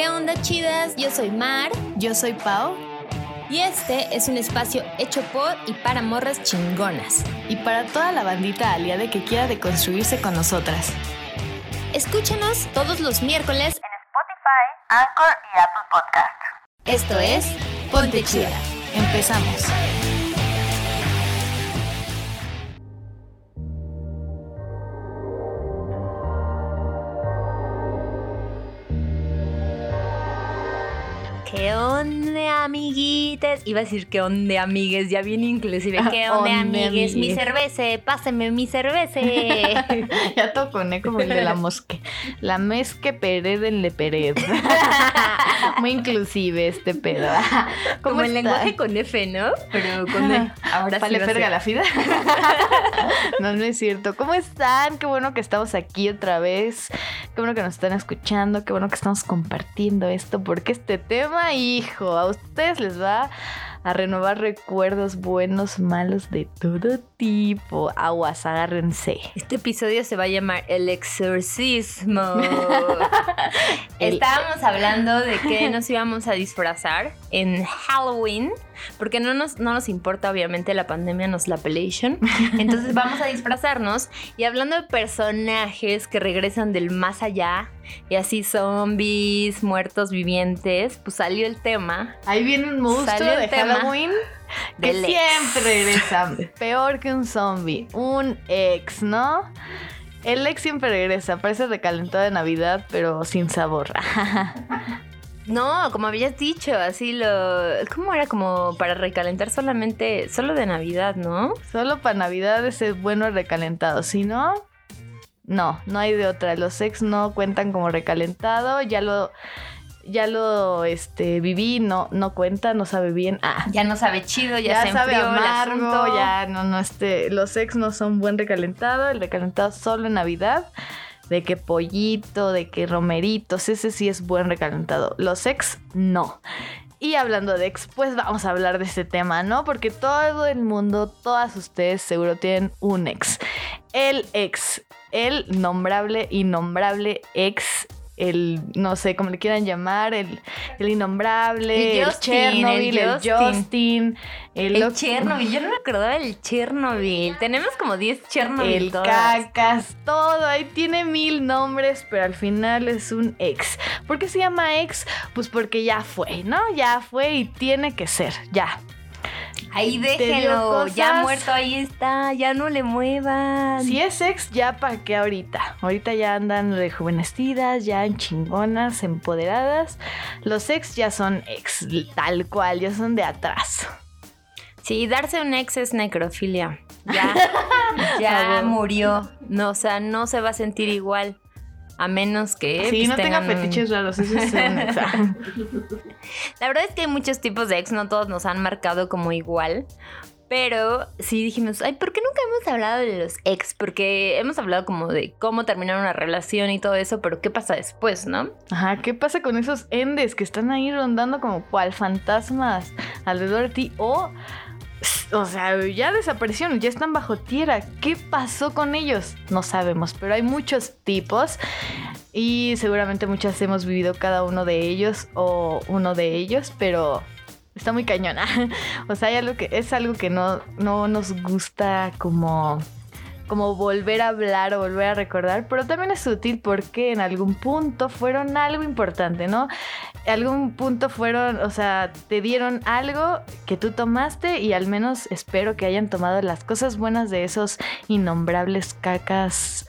¿Qué onda chidas? Yo soy Mar Yo soy Pau. y este es un espacio hecho por y para morras chingonas. Y para toda la bandita aliada que quiera deconstruirse con nosotras. Escúchanos todos los miércoles en Spotify, Anchor y Apple Podcast. Esto es Ponte Chida. Empezamos. ¿Qué onda, amiguites? Iba a decir qué onda, amigues, ya bien inclusive. ¿Qué onda, Onda, amigues? Mi cerveza, páseme mi cerveza. ya toconé como el de la mosque. La mezque pered en le pered. Muy inclusive este pedo. ¿Cómo Como el lenguaje con F, ¿no? Pero con E. Ahora sí. Vale, la fida. no, no es cierto. ¿Cómo están? Qué bueno que estamos aquí otra vez. Qué bueno que nos están escuchando. Qué bueno que estamos compartiendo esto. Porque este tema, hijo, a ustedes les va a renovar recuerdos buenos, malos, de todo tipo. Aguas, agárrense. Este episodio se va a llamar El exorcismo. El- Estábamos hablando de que nos íbamos a disfrazar en Halloween, porque no nos, no nos importa, obviamente, la pandemia nos la pelation. Entonces vamos a disfrazarnos y hablando de personajes que regresan del más allá y así zombies, muertos vivientes, pues salió el tema Ahí viene un monstruo de tema Halloween que del siempre regresa. Peor que un zombie. Un ex, ¿no? El ex siempre regresa. Parece recalentado de Navidad, pero sin sabor. No, como habías dicho, así lo... ¿Cómo era? Como para recalentar solamente, solo de Navidad, ¿no? Solo para Navidad es bueno recalentado. Si no, no, no hay de otra. Los ex no cuentan como recalentado. Ya lo, ya lo, este, viví. No, no cuenta, no sabe bien. Ah, Ya no sabe chido, ya, ya, se sabe amargo, ya no, no, este, los ex no son buen recalentado, el recalentado solo en Navidad, de que pollito, de que romeritos, ese sí es buen recalentado, los ex no. Y hablando de ex, pues vamos a hablar de este tema, ¿no? Porque todo el mundo, todas ustedes seguro tienen un ex. El ex, el nombrable, innombrable ex, el, no sé cómo le quieran llamar, el, el innombrable, El el, Justin, Chernobyl, el el Justin. El, El Chernobyl, yo no me acordaba del Chernobyl. Tenemos como 10 Chernobyl el todas. cacas, todo, ahí tiene mil nombres, pero al final es un ex. ¿Por qué se llama ex? Pues porque ya fue, ¿no? Ya fue y tiene que ser, ya. Ahí déjenlo, ya muerto ahí está, ya no le muevan. Si es ex, ya para qué ahorita. Ahorita ya andan rejuvenecidas, ya en chingonas, empoderadas. Los ex ya son ex, tal cual, ya son de atrás. Sí, darse un ex es necrofilia. Ya, ya murió. No, o sea, no se va a sentir igual. A menos que. sí, pues, no tenga un- fetiches raros, eso es un ex. La verdad es que hay muchos tipos de ex, no todos nos han marcado como igual. Pero sí dijimos, ay, ¿por qué nunca hemos hablado de los ex? Porque hemos hablado como de cómo terminar una relación y todo eso, pero ¿qué pasa después, no? Ajá, ¿qué pasa con esos endes que están ahí rondando como cual fantasmas alrededor de ti? O, o sea, ya desaparecieron, ya están bajo tierra. ¿Qué pasó con ellos? No sabemos, pero hay muchos tipos y seguramente muchas hemos vivido cada uno de ellos o uno de ellos, pero está muy cañona. o sea, es algo que no, no nos gusta como como volver a hablar o volver a recordar, pero también es útil porque en algún punto fueron algo importante, ¿no? Algún punto fueron, o sea, te dieron algo que tú tomaste y al menos espero que hayan tomado las cosas buenas de esos innombrables cacas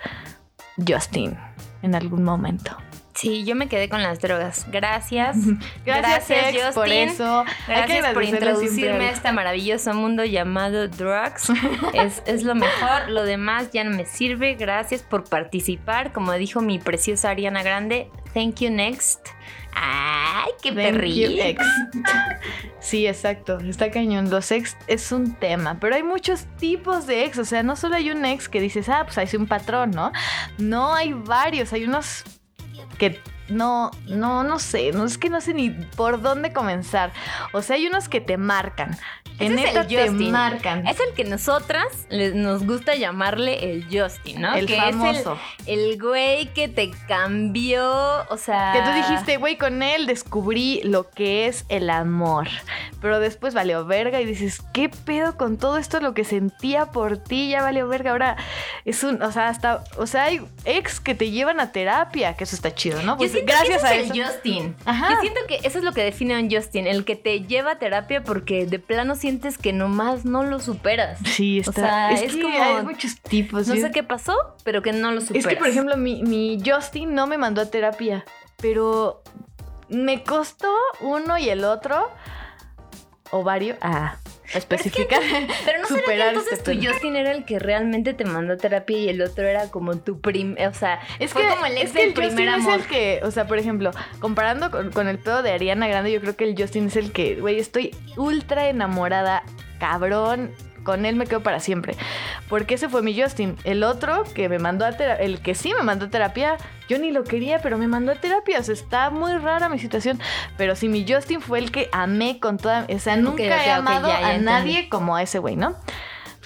Justin en algún momento. Sí, yo me quedé con las drogas. Gracias. Gracias, Gracias, ex, por Justin. eso. Gracias por introducirme a este maravilloso mundo llamado drugs. es, es lo mejor, lo demás ya no me sirve. Gracias por participar. Como dijo mi preciosa Ariana Grande, thank you next. Ay, qué ex. Sí, exacto. Está cañón. Los ex es un tema, pero hay muchos tipos de ex. O sea, no solo hay un ex que dices, ah, pues hay un patrón, ¿no? No hay varios. Hay unos que no, no, no sé. No es que no sé ni por dónde comenzar. O sea, hay unos que te marcan. Es neta el te Justin. marcan. Es el que nosotras les- nos gusta llamarle el Justin, ¿no? el que famoso. es el, el güey que te cambió, o sea... Que tú dijiste, güey, con él descubrí lo que es el amor. Pero después valió verga y dices, ¿qué pedo con todo esto? Lo que sentía por ti ya valió verga. Ahora es un, o sea, hasta, o sea, hay ex que te llevan a terapia, que eso está chido, ¿no? Pues gracias que a ese eso. es el Justin. Ajá. Yo siento que eso es lo que define a un Justin, el que te lleva a terapia porque de plano sientes que nomás no lo superas. Sí, O está. sea, es, es que como- hay muchos tipos. No sé qué pasó, pero que no lo superas. Es que, por ejemplo, mi, mi Justin no me mandó a terapia, pero me costó uno y el otro, o varios, ah, especificar. Pero no superar entonces este tu. Justin era el que realmente te mandó a terapia y el otro era como tu prim... O sea, Es fue que, como el ex es que del el Justin primer es amor. el que, o sea, por ejemplo, comparando con, con el pedo de Ariana Grande, yo creo que el Justin es el que, güey, estoy ultra enamorada, cabrón. Con él me quedo para siempre. Porque ese fue mi Justin. El otro que me mandó a terapia, el que sí me mandó a terapia, yo ni lo quería, pero me mandó a terapia. O sea, está muy rara mi situación. Pero sí, mi Justin fue el que amé con toda. O sea, nunca ok, he ok, amado ya, ya a entendí. nadie como a ese güey, ¿no?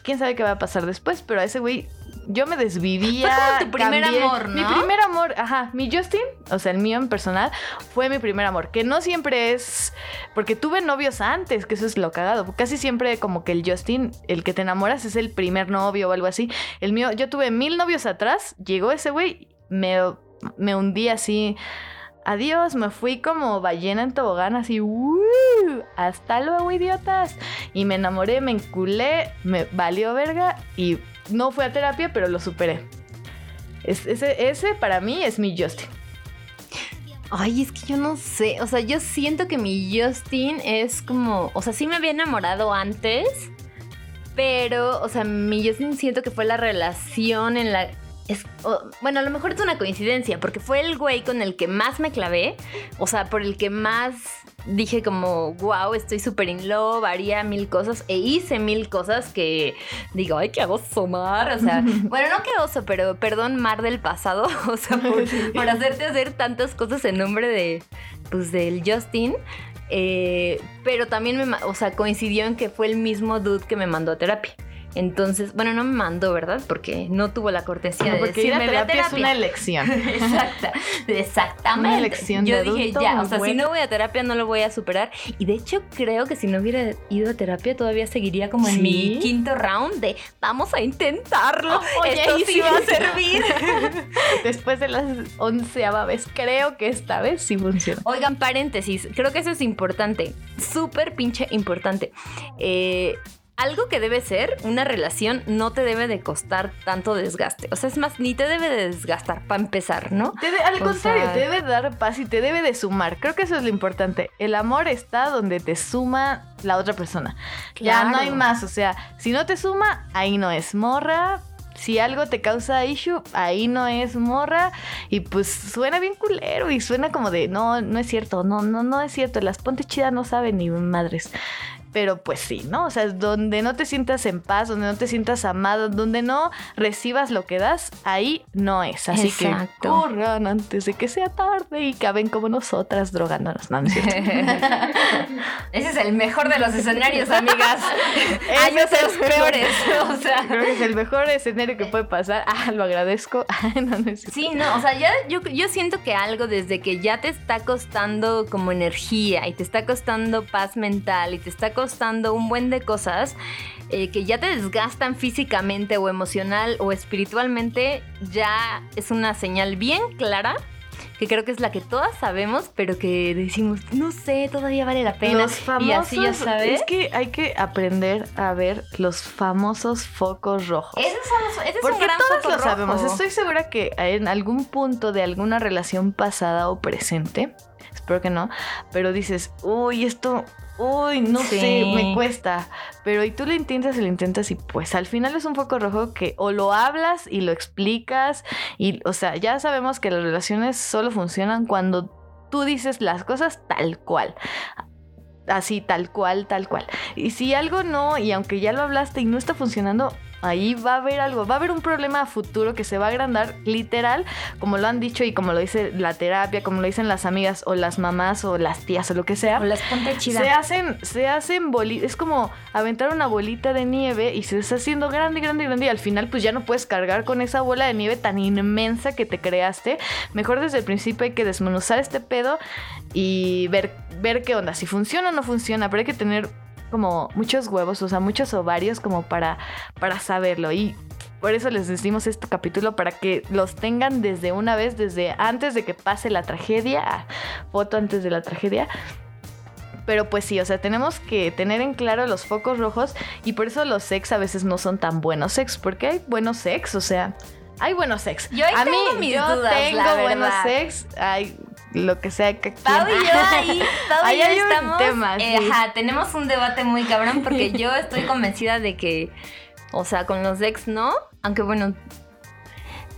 Quién sabe qué va a pasar después, pero a ese güey yo me desvivía. Fue como tu primer cambié. amor, Mi ¿no? primer amor, ajá. Mi Justin, o sea, el mío en personal, fue mi primer amor. Que no siempre es. Porque tuve novios antes, que eso es lo cagado. Casi siempre, como que el Justin, el que te enamoras, es el primer novio o algo así. El mío, yo tuve mil novios atrás, llegó ese güey, me, me hundí así. Adiós, me fui como ballena en tobogán, así, ¡uh! hasta luego, idiotas. Y me enamoré, me enculé, me valió verga y no fui a terapia, pero lo superé. Es- ese, ese para mí es mi Justin. Ay, es que yo no sé. O sea, yo siento que mi Justin es como. O sea, sí me había enamorado antes. Pero, o sea, mi Justin siento que fue la relación en la. Es, bueno, a lo mejor es una coincidencia, porque fue el güey con el que más me clavé. O sea, por el que más dije como, wow, estoy súper in love, haría mil cosas. E hice mil cosas que digo, ay, qué oso, Mar. O sea, bueno, no qué oso, pero perdón, Mar del pasado. O sea, por, por hacerte hacer tantas cosas en nombre de, pues, del Justin. Eh, pero también me, o sea, coincidió en que fue el mismo dude que me mandó a terapia. Entonces, bueno, no me mandó, ¿verdad? Porque no tuvo la cortesía de Porque ir a decirme, "Ve a terapia es una elección. Exacta, exactamente. Una elección Yo de dije, adulto ya, o sea, si no voy a terapia no lo voy a superar. Y de hecho creo que si no hubiera ido a terapia todavía seguiría como en mi quinto round de vamos a intentarlo. Oye, Esto y sí sí. va a servir. Después de las onceava vez, creo que esta vez sí funciona. Oigan, paréntesis, creo que eso es importante, súper pinche importante. Eh, algo que debe ser, una relación no te debe de costar tanto desgaste. O sea, es más, ni te debe de desgastar para empezar, ¿no? Te de- al O contrario, sea- te debe dar paz y te debe de sumar. Creo que eso es lo importante. El amor está donde te suma la otra persona. Ya no hay más. O sea, si no te suma, ahí no es morra. Si algo te causa issue, ahí no es morra. Y pues suena bien culero y suena como de, no, no es cierto, no, no, no es cierto. Las ponte chidas no saben ni madres. Pero pues sí, ¿no? O sea, donde no te sientas en paz, donde no te sientas amado, donde no recibas lo que das, ahí no es. Así Exacto. que corran antes de que sea tarde y caben como nosotras drogándonos. No. Ese es el mejor de los escenarios, amigas. El los peores. O sea. Creo que es el mejor escenario que puede pasar. Ah, lo agradezco. No, no. Sí, no, o sea, ya yo, yo siento que algo desde que ya te está costando como energía y te está costando paz mental y te está costando un buen de cosas eh, que ya te desgastan físicamente o emocional o espiritualmente, ya es una señal bien clara que creo que es la que todas sabemos, pero que decimos, no sé, todavía vale la pena. Los famosos, y así ya sabes. es que hay que aprender a ver los famosos focos rojos. Esos son ese es Porque un gran todos foco lo sabemos. rojo. Estoy segura que en algún punto de alguna relación pasada o presente, espero que no, pero dices, uy, esto, uy, no Sí. sé, me cuesta. Pero y tú lo intentas y lo intentas y pues al final es un foco rojo que o lo hablas y lo explicas y, o sea, ya sabemos que las relaciones solo funcionan cuando tú dices las cosas tal cual. Así, tal cual, tal cual. Y si algo no, y aunque ya lo hablaste y no está funcionando, ahí va a haber algo, va a haber un problema a futuro que se va a agrandar literal, como lo han dicho y como lo dice la terapia, como lo dicen las amigas o las mamás o las tías o lo que sea. O las ponte chida. Se hacen, se hacen bolitas, es como aventar una bolita de nieve y se está haciendo grande, grande, grande y al final pues ya no puedes cargar con esa bola de nieve tan inmensa que te creaste. Mejor desde el principio hay que desmenuzar este pedo y ver, ver qué onda, si funciona o no funciona, pero hay que tener como muchos huevos, o sea, muchos ovarios como para, para saberlo. Y por eso les decimos este capítulo, para que los tengan desde una vez, desde antes de que pase la tragedia, foto antes de la tragedia. Pero pues sí, o sea, tenemos que tener en claro los focos rojos y por eso los sex a veces no son tan buenos sex, porque hay buenos sex, o sea, hay buenos sex. Yo ahí a tengo mí, mis yo dudas, tengo la buenos sex, hay lo que sea que Pau y yo ahí, Pau y yo estamos, tema, eh, sí. ajá, tenemos un debate muy cabrón porque yo estoy convencida de que, o sea, con los ex no, aunque bueno,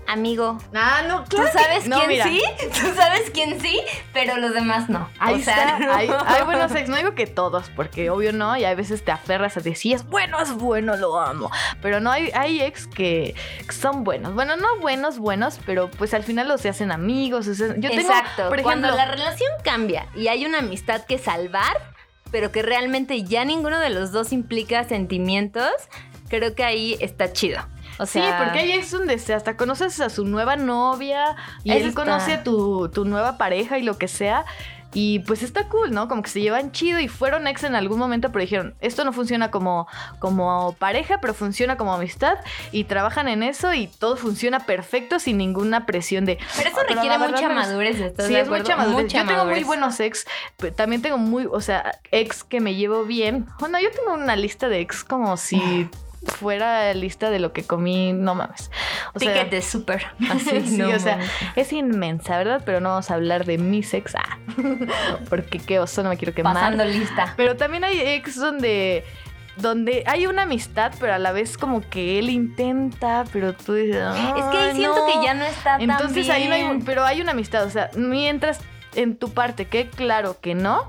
amigo, Ah, no, tú claro que- sabes no, quién mira, sí, tú sabes quién sí, pero los demás no. Ahí o sea, está, no. hay, hay buenos ex, no digo que todos, porque obvio no, y a veces te aferras a decir, es bueno, es bueno, lo amo. Pero no, hay, hay ex que son buenos. Bueno, no buenos, buenos, pero pues al final los se hacen amigos. o sea, yo tengo, Exacto, por cuando ejemplo, la relación cambia y hay una amistad que salvar, pero que realmente ya ninguno de los dos implica sentimientos, creo que ahí está chido. O Sí, porque hay ex donde se- hasta conoces a su nueva novia y él está. conoce a tu, tu nueva pareja y lo que sea. Y pues está cool, ¿no? Como que se llevan chido y fueron ex en algún momento, pero dijeron, esto no funciona como, como pareja, pero funciona como amistad. Y trabajan en eso y todo funciona perfecto sin ninguna presión de... Pero eso "Ah, requiere mucha me gusta". madurez, ¿estás Sí, de es mucha madurez. Mucha yo tengo muy buenos ex, pero también tengo muy, o sea, ex que me llevo bien. Bueno, yo tengo una lista de ex como si fuera lista de lo que comí, no mames. O sea, Ticket de súper. Así, sí, no o sea, es inmensa, ¿verdad? Pero no vamos a hablar de mis ex, ah, porque qué oso, no me quiero quemar. pasando lista. Pero también hay ex donde donde hay una amistad, pero a la vez como que él intenta, pero tú dices, Es que ahí "Ay, siento no". que ya no está tan Entonces ahí no hay, bien. pero hay una amistad, o sea, mientras en tu parte quede claro que no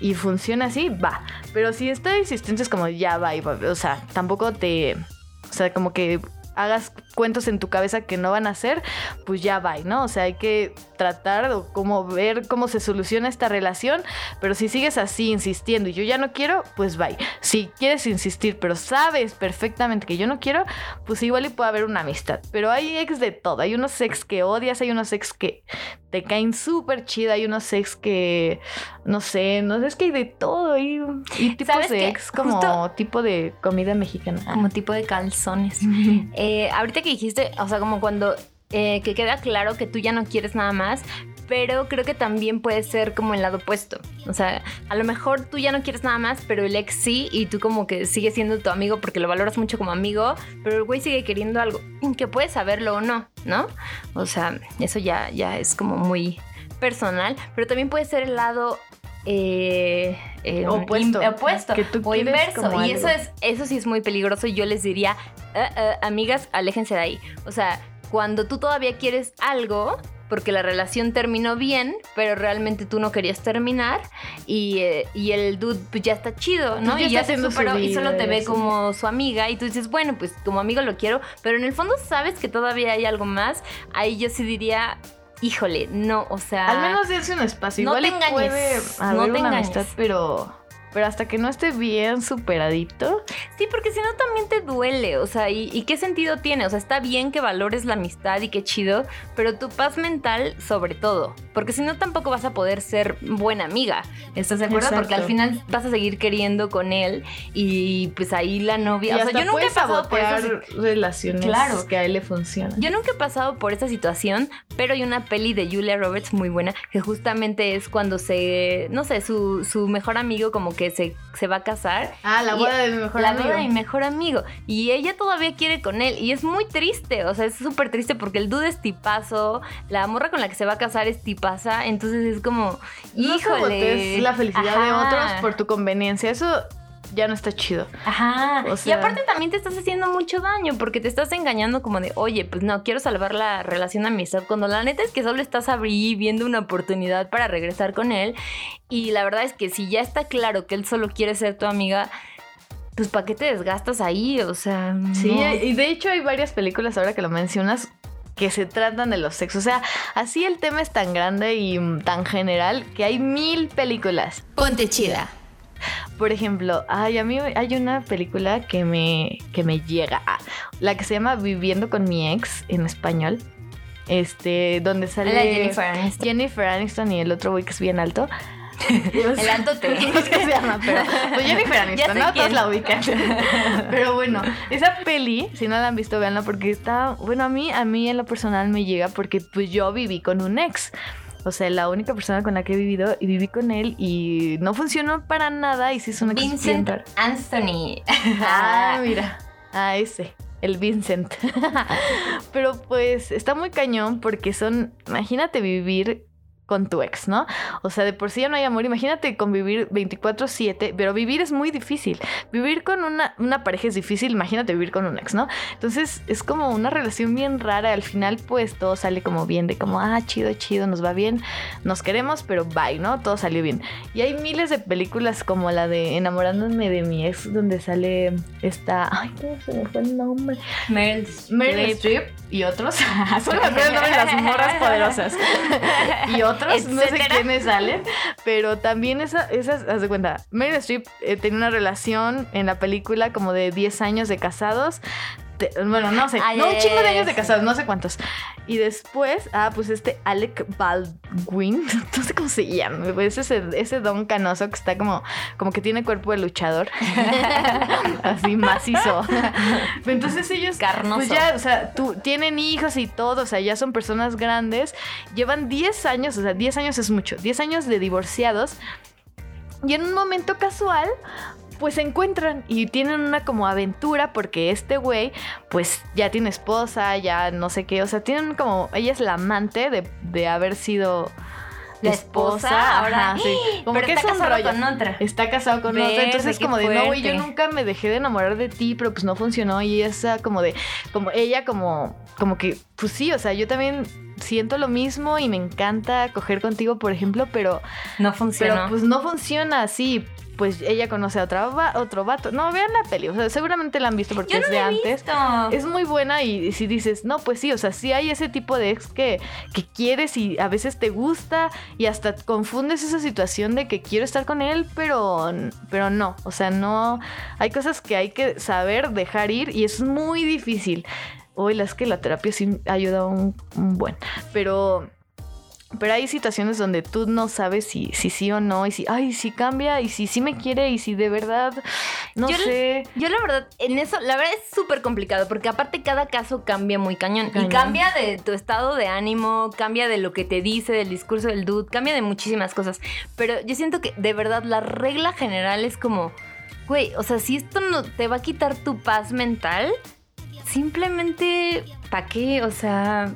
y funciona así, va. Pero si está insistente es como ya va, y va, o sea, tampoco te, o sea, como que hagas cuentos en tu cabeza que no van a hacer, pues ya va, ¿no? O sea, hay que tratar o como ver cómo se soluciona esta relación, pero si sigues así insistiendo y yo ya no quiero, pues bye. Si quieres insistir, pero sabes perfectamente que yo no quiero, pues igual y puede haber una amistad. Pero hay ex de todo. Hay unos ex que odias, hay unos ex que te caen súper chido, hay unos ex que, no sé, no sé, es que hay de todo. Y, y tipos ¿Sabes de ex como Justo- tipo de comida mexicana. Como tipo de calzones. Eh, ahorita que dijiste, o sea, como cuando eh, que queda claro que tú ya no quieres nada más, pero creo que también puede ser como el lado opuesto. O sea, a lo mejor tú ya no quieres nada más, pero el ex sí, y tú como que sigues siendo tu amigo porque lo valoras mucho como amigo, pero el güey sigue queriendo algo, que puedes saberlo o no, ¿no? O sea, eso ya, ya es como muy personal, pero también puede ser el lado... eh, eh, Opuesto. opuesto Que tú o inverso y eso es eso sí es muy peligroso y yo les diría "Ah, ah, amigas aléjense de ahí o sea cuando tú todavía quieres algo porque la relación terminó bien, pero realmente tú no querías terminar y, eh, y el dude pues, ya está chido, ¿no? Ya y ya se superó y solo te ve como su amiga y tú dices, bueno, pues como amigo lo quiero, pero en el fondo sabes que todavía hay algo más. Ahí yo sí diría, híjole, no, o sea... Al menos dense un espacio. no Igual te engañes, puede no haber te una engañes. amistad, pero, pero hasta que no esté bien superadito. Sí, porque si no también te duele, o sea, ¿y, y qué sentido tiene? O sea, está bien que valores la amistad y qué chido, pero tu paz mental sobre todo, porque si no tampoco vas a poder ser buena amiga, ¿estás de acuerdo? Porque al final vas a seguir queriendo con él y pues ahí la Y novia, o sea, yo nunca he pasado por eso. relaciones Claro. que a él le funcionan. Yo nunca he pasado por esa situación, pero hay una peli de Julia Roberts muy buena que justamente es cuando se, no sé, su, su mejor amigo como que se, se va a casar Ah, la boda de mi mejor la amigo. boda de mi mejor amigo. Y ella todavía quiere con él. Y es muy triste. O sea, es súper triste porque el dude es tipazo. La morra con la que se va a casar es tipaza. Entonces es como, No híjole. sabotees la felicidad de otros por tu conveniencia. Eso ya no está chido. Ajá. O y aparte también te estás haciendo mucho daño porque te estás engañando como de, oye, pues no, quiero salvar la relación de amistad. Cuando la neta es que solo estás ahí viendo una oportunidad para regresar con él. Y la verdad es que si ya está claro que él solo quiere ser tu amiga, pues ¿para qué te desgastas ahí? O sea, Sí, no. y de hecho hay varias películas ahora que lo mencionas que se tratan de los sexos. O sea, así el tema es tan grande y tan general que hay mil películas. Ponte chida. Por ejemplo, ay, a mí hay una película que me, que me llega, ah, la que se llama Viviendo con mi ex en español, este, donde sale La Jennifer Aniston. Jennifer Aniston y el otro güey que es bien alto. El alto te. No sé qué se llama, pero pues Jennifer Aniston, ¿no? Todos la ubican. Pero bueno, esa peli, si no la han visto, véanla porque está, bueno, a mí, a mí en lo personal me llega porque pues yo viví con un ex. O sea, la única persona con la que he vivido y viví con él y no funcionó para nada y sí es una Vincent. Anthony. Ah, mira. Ah, ese. El Vincent. Pero pues está muy cañón porque son, imagínate vivir con tu ex, ¿no? O sea, de por sí ya no hay amor. Imagínate convivir 24/7, pero vivir es muy difícil. Vivir con una, una pareja es difícil, imagínate vivir con un ex, ¿no? Entonces es como una relación bien rara. Al final pues todo sale como bien, de como, ah, chido, chido, nos va bien, nos queremos, pero bye, ¿no? Todo salió bien. Y hay miles de películas como la de Enamorándome de mi ex, donde sale esta, ay, ¿cómo se me fue el nombre? Meryl Meryl Streep. Y otros. Solo me acuerdo de las morras poderosas. y otros, no sé quiénes salen. Pero también esa, esas, haz de cuenta, Meryl Streep eh, tenía una relación en la película como de 10 años de casados. Te- bueno, no sé, Ay, no, un chingo de años de es. casados, no sé cuántos. Y después, ah, pues este Alec Baldwin, no sé cómo se llama, pues ese, ese don canoso que está como, como que tiene cuerpo de luchador. Así macizo. Entonces ellos Carnoso. pues ya, o sea, tú, tienen hijos y todo, o sea, ya son personas grandes, llevan 10 años, o sea, 10 años es mucho, 10 años de divorciados, y en un momento casual, pues se encuentran y tienen una como aventura porque este güey, pues ya tiene esposa, ya no sé qué, o sea, tienen como, ella es la amante de, de haber sido La esposa, ahora- sí. Como Pero que está es casado con otra. Está casado con Verde, otra, entonces qué como de, no, güey, yo nunca me dejé de enamorar de ti, pero pues no funcionó y esa como de, como ella como, como que, pues sí, o sea, yo también siento lo mismo y me encanta coger contigo, por ejemplo, pero, No funcionó. pero pues no funciona así. Pues ella conoce a otra, va- otro vato. No, vean la peli, o sea, seguramente la han visto porque Yo no es de la he antes. visto. Es muy buena y si dices, no, pues sí, o sea, sí hay ese tipo de ex que, que quieres y a veces te gusta y hasta confundes esa situación de que quiero estar con él, pero, pero no, o sea, no, hay cosas que hay que saber dejar ir y es muy difícil. Hoy la es que la terapia sí ayuda un, un buen, pero... Pero hay situaciones donde tú no sabes si, si sí o no, y si, ay, si cambia, y si sí me quiere, y si de verdad, no Yo- sé. Yo la verdad, en eso, la verdad es súper complicado, porque aparte cada caso cambia muy cañón. Cañón. Y cambia de tu estado de ánimo, cambia de lo que te dice, del discurso del dude, cambia de muchísimas cosas. Pero yo siento que de verdad la regla general es como, güey, o sea, si esto no te va a quitar tu paz mental, simplemente, ¿para qué? O sea...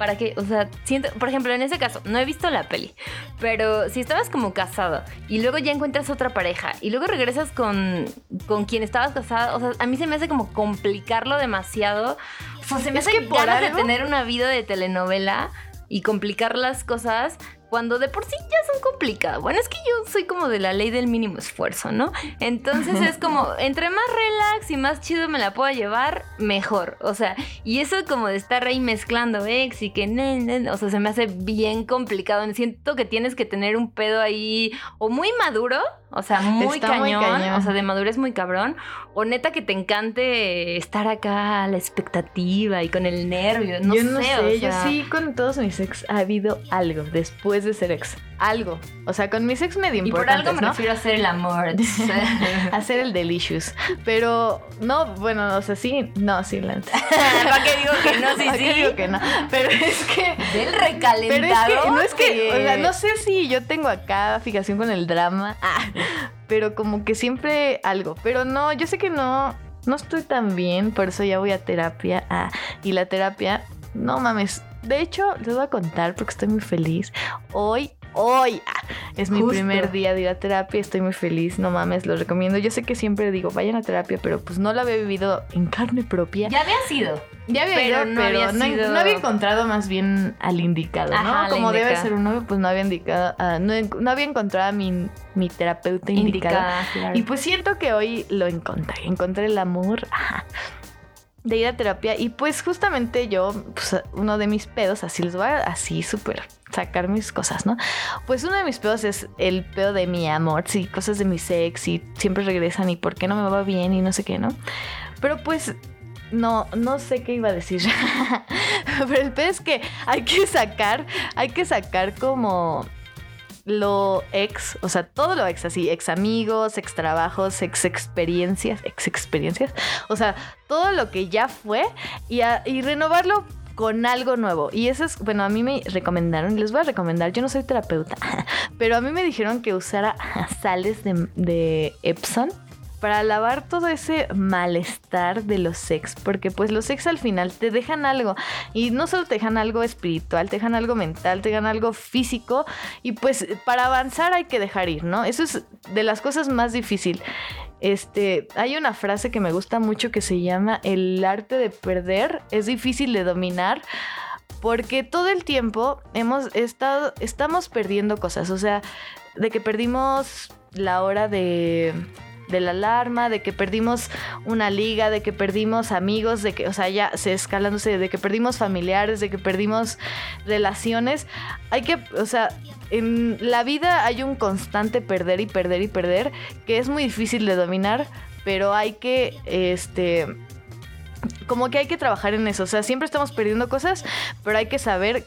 ¿Para qué? O sea, siento, por ejemplo, en ese caso, no he visto la peli, pero si estabas como casado y luego ya encuentras otra pareja y luego regresas con, con quien estabas casada, o sea, a mí se me hace como complicarlo demasiado. O sea, se me Es hace que por ganas algo- de tener una vida de telenovela y complicar las cosas cuando de por sí ya son complicadas. Bueno, es que yo soy como de la ley del mínimo esfuerzo, ¿no? Entonces es como, entre más relax y más chido me la pueda llevar, mejor. O sea, y eso como de estar ahí mezclando ex y que, ne, ne, o sea, se me hace bien complicado. Siento que tienes que tener un pedo ahí o muy maduro, o sea, muy, cañón, o sea, de madurez muy cabrón, o neta que te encante estar acá a la expectativa y con el nervio, no yo sé, no sé, o yo sí con todos mis ex ha habido algo después de ser ex. Algo. O sea, con mis ex medio Y por importantes, algo me ¿no? refiero a hacer el amor. Hacer el delicious. Pero no, bueno, o sea, sí, no, sí, la. ¿Para qué digo que no? Sí, ¿Para qué sí. digo que no? Pero es que Del pero es recalentado. que, no es que, o sea, no sé si yo tengo acá fijación con el drama, ah, pero como que siempre algo. Pero no, yo sé que no, no estoy tan bien, por eso ya voy a terapia. ah, y la terapia, no mames. De hecho, les voy a contar porque estoy muy feliz. Hoy, hoy, ah, Es mi Justo. primer día de ir a terapia, estoy muy feliz, no mames, lo recomiendo. Yo sé que siempre digo, vayan a terapia, pero pues no lo había vivido en carne propia. Ya había sido. Ya había Pero ido, no pero había no, sido- no había encontrado más bien al indicado, ¿no? Ajá, la Como debe ser un novio, pues no había indicado, ah, no, no había encontrado a mi, mi terapeuta indicada. Indicada, claro. Y pues siento que hoy lo encontré, encontré el amor ajá, de ir a terapia y pues justamente yo, pues uno de mis pedos, así les voy a así súper sacar mis cosas, ¿no? Pues uno de mis pedos es el pedo de mi amor, sí, cosas de mi sex y siempre regresan y por qué no me va bien y no sé qué, ¿no? Pero pues no, no sé qué iba a decir. Pero el pedo es que hay que sacar, hay que sacar como lo ex, o sea, todo lo ex, así, ex amigos, ex trabajos, ex experiencias, ex experiencias, o sea, todo lo que ya fue y, y renovarlo con algo nuevo. Y eso es, bueno, a mí me recomendaron, les voy a recomendar, yo no soy terapeuta, pero a mí me dijeron que usara sales de, de Epson para lavar todo ese malestar de los sex, porque pues los sex al final te dejan algo y no solo te dejan algo espiritual, te dejan algo mental, te dejan algo físico y pues para avanzar hay que dejar ir, ¿no? Eso es de las cosas más difícil. Este, hay una frase que me gusta mucho que se llama el arte de perder es difícil de dominar porque todo el tiempo hemos estado estamos perdiendo cosas, o sea, de que perdimos la hora de de la alarma, de que perdimos una liga, de que perdimos amigos, de que, o sea, ya se escalándose, de que perdimos familiares, de que perdimos relaciones. Hay que, o sea, en la vida hay un constante perder y perder y perder que es muy difícil de dominar, pero hay que, este, como que hay que trabajar en eso. O sea, siempre estamos perdiendo cosas, pero hay que saber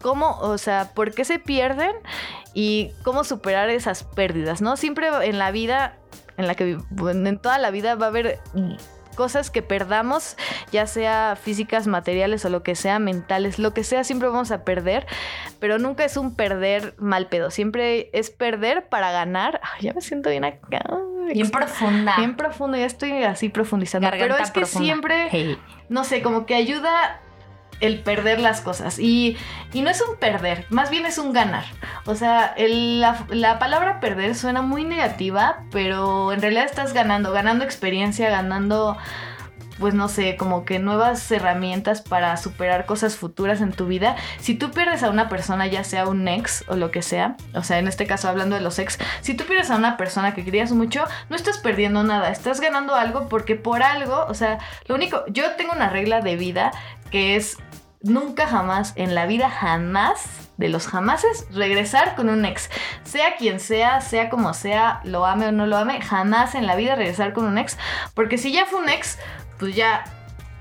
cómo, o sea, por qué se pierden y cómo superar esas pérdidas, ¿no? Siempre en la vida, en la que en toda la vida va a haber cosas que perdamos, ya sea físicas, materiales o lo que sea, mentales, lo que sea, siempre vamos a perder, pero nunca es un perder mal pedo, siempre es perder para ganar. Ay, ya me siento bien acá. Bien profunda. Bien profundo, ya estoy así profundizando. Garganta pero es que profunda. siempre Hey. no sé, como que ayuda el perder las cosas. Y, y no es un perder, más bien es un ganar. O sea, la, la palabra perder suena muy negativa, pero en realidad estás ganando, ganando experiencia, ganando, pues no sé, como que nuevas herramientas para superar cosas futuras en tu vida. Si tú pierdes a una persona, ya sea un ex o lo que sea, o sea, en este caso hablando de los ex, si tú pierdes a una persona que querías mucho, no estás perdiendo nada, estás ganando algo porque por algo, o sea, lo único, yo tengo una regla de vida que es nunca jamás, en la vida jamás, de los jamases, regresar con un ex. Sea quien sea, sea como sea, lo ame o no lo ame, jamás en la vida regresar con un ex. Porque si ya fue un ex, pues ya,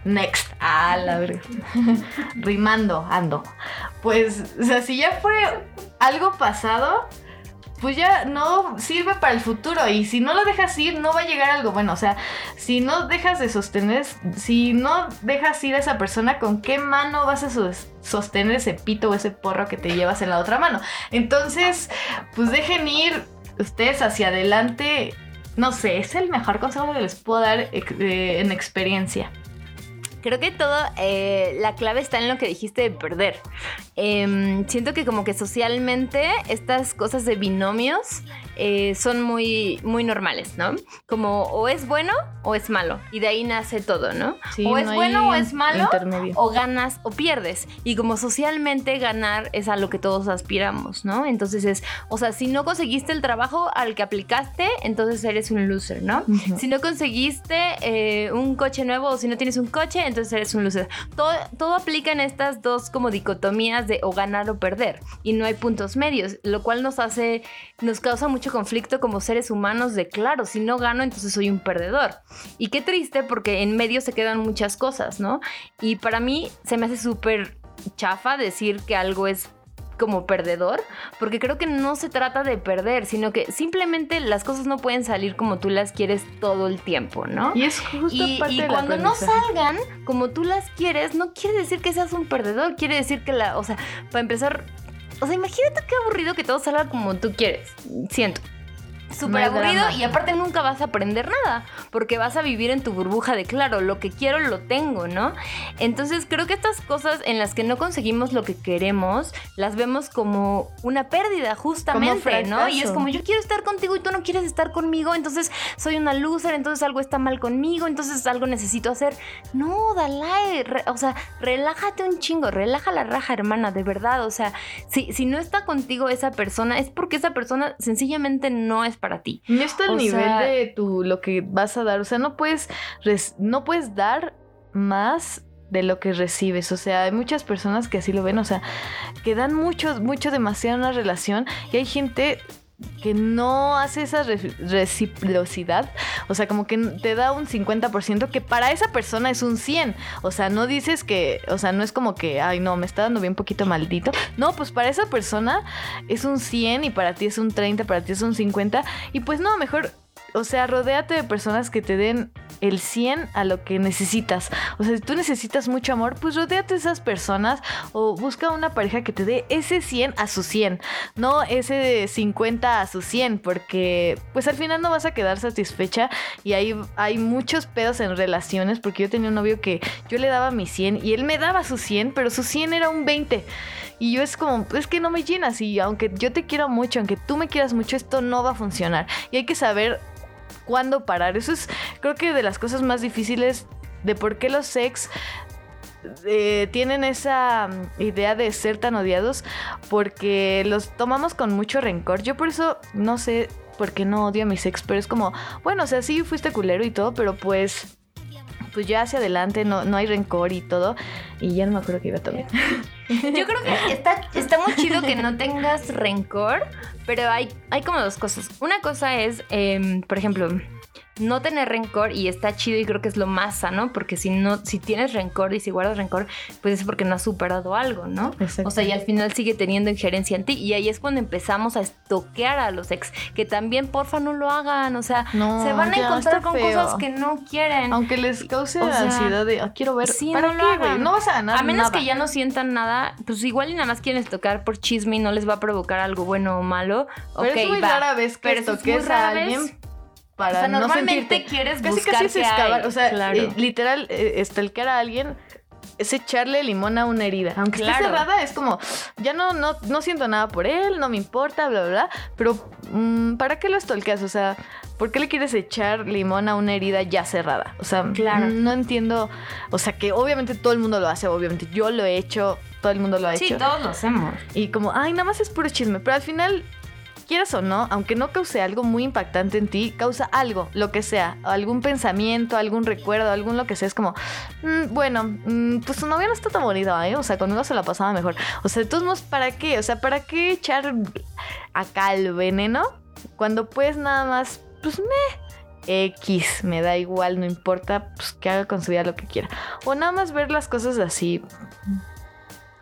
next. Ah, la verga. Rimando, ando. Pues, o sea, si ya fue algo pasado, pues ya no sirve para el futuro. Y si no lo dejas ir, no va a llegar algo bueno. O sea, si no dejas de sostener, si no dejas ir a esa persona, ¿con qué mano vas a sos- sostener ese pito o ese porro que te llevas en la otra mano? Entonces, pues dejen ir ustedes hacia adelante. No sé, es el mejor consejo que les puedo dar eh, en experiencia. Creo que todo, eh, la clave está en lo que dijiste de perder. Em, siento que como que socialmente estas cosas de binomios eh, son muy, muy normales, ¿no? Como o es bueno o es malo. Y de ahí nace todo, ¿no? Sí, o es no bueno o es malo. O ganas o pierdes. Y como socialmente ganar es a lo que todos aspiramos, ¿no? Entonces es, o sea, si no conseguiste el trabajo al que aplicaste, entonces eres un loser, ¿no? Si no conseguiste eh, un coche nuevo o si no tienes un coche, entonces eres un loser. Todo, todo aplica en estas dos como dicotomías de o ganar o perder. Y no hay puntos medios, lo cual nos hace, nos causa mucho conflicto como seres humanos de, claro, si no gano, entonces soy un perdedor. Y qué triste porque en medio se quedan muchas cosas, ¿no? Y para mí se me hace súper chafa decir que algo es como perdedor, porque creo que no se trata de perder, sino que simplemente las cosas no pueden salir como tú las quieres todo el tiempo, ¿no? Y es justo Y, parte y cuando no salgan como tú las quieres, no quiere decir que seas un perdedor, quiere decir que la, o sea, para empezar, o sea, imagínate qué aburrido que todo salga como tú quieres, siento. Súper aburrido drama. y aparte nunca vas a aprender nada, porque vas a vivir en tu burbuja de, claro, lo que quiero lo tengo, ¿no? Entonces creo que estas cosas en las que no conseguimos lo que queremos, las vemos como una pérdida justamente, ¿no? Y es como yo quiero estar contigo y tú no quieres estar conmigo, entonces soy una loser, entonces algo está mal conmigo, entonces algo necesito hacer. No, Dalai, re- o sea, relájate un chingo, relaja la raja, hermana, de verdad, o sea, si, si no está contigo esa persona, es porque esa persona sencillamente no es para ti. No está al nivel sea- de tu lo que vas a dar. O sea, no puedes, res- no puedes dar más de lo que recibes. O sea, hay muchas personas que así lo ven. O sea, que dan mucho, mucho, demasiado en una relación. Y hay gente que no hace esa re- reciprocidad. O sea, como que te da un 50% que para esa persona es un 100. O sea, no dices que, o sea, no es como que, ay, no, me está dando bien poquito maldito. No, pues para esa persona es un 100 y para ti es un 30, para ti es un 50. Y pues no, mejor, o sea, rodéate de personas que te den el 100 a lo que necesitas. O sea, si tú necesitas mucho amor, pues rodéate de esas personas o busca una pareja que te dé ese 100 a su 100, no ese 50 a su 100, porque pues al final no vas a quedar satisfecha y hay, hay muchos pedos en relaciones, porque yo tenía un novio que yo le daba mi 100 y él me daba su 100, pero su 100 era un 20. Y yo es como, es que no me llenas y aunque yo te quiero mucho, aunque tú me quieras mucho, esto no va a funcionar. Y hay que saber cuándo parar. Eso es, creo que de las cosas más difíciles de por qué los ex eh, tienen esa mm, idea de ser tan odiados, porque los tomamos con mucho rencor. Yo por eso no sé por qué no odio a mis ex, pero es como, bueno, o sea, sí fuiste culero y todo, pero pues... Pues ya hacia adelante no, no hay rencor y todo. Y ya no me acuerdo que iba también. Yo creo que está, está muy chido que no tengas rencor, pero hay, hay como dos cosas. Una cosa es, em, por ejemplo, no tener rencor y está chido y creo que es lo más sano, porque si no, si tienes rencor y si guardas rencor, pues es porque no has superado algo, ¿no? O sea, y al final sigue teniendo injerencia en ti. Y ahí es cuando empezamos a estoquear a los ex, que también porfa no lo hagan, o sea, No, se van a encontrar con feo. cosas que no quieren. Aunque les cause O sea, ansiedad de, "Ah, quiero ver, Sí, ¿para no qué, güey? hagan. No vas a ganar A menos nada. que ya no sientan nada, pues igual y nada más quieren tocar por chisme y no les va a provocar algo bueno o malo. Pero ok, es muy va. rara vez que Pero eso es toques muy rara a alguien para O sea, no normalmente sentirte. quieres Casi casi hay, excavar, o sea, claro. eh, literal, eh, stalkear a alguien es echarle limón a una herida. Aunque esté Claro. cerrada, es como, ya no, no, no siento nada por él, no me importa, bla, bla, bla. Pero, mm, ¿para qué lo stalkeas? O sea, ¿por qué le quieres echar limón a una herida ya cerrada? O sea, Claro. no entiendo. O sea, que obviamente todo el mundo lo hace, obviamente yo lo he hecho, todo el mundo lo ha Sí, hecho. todos lo hacemos. Y como, ay, nada más es puro chisme. Pero al final, quieras o no, aunque no cause algo muy impactante en ti, causa algo, lo que sea. Algún pensamiento, algún recuerdo, algún lo que sea. Es como, mm, bueno, mm, pues su novia no está tan bonita, ¿eh? O sea, conmigo se la pasaba mejor. O sea, de todos modos, ¿para qué? O sea, ¿para qué echar acá el veneno? Cuando puedes nada más, pues me. X, me da igual, no importa, pues que haga con su vida lo que quiera. O nada más ver las cosas así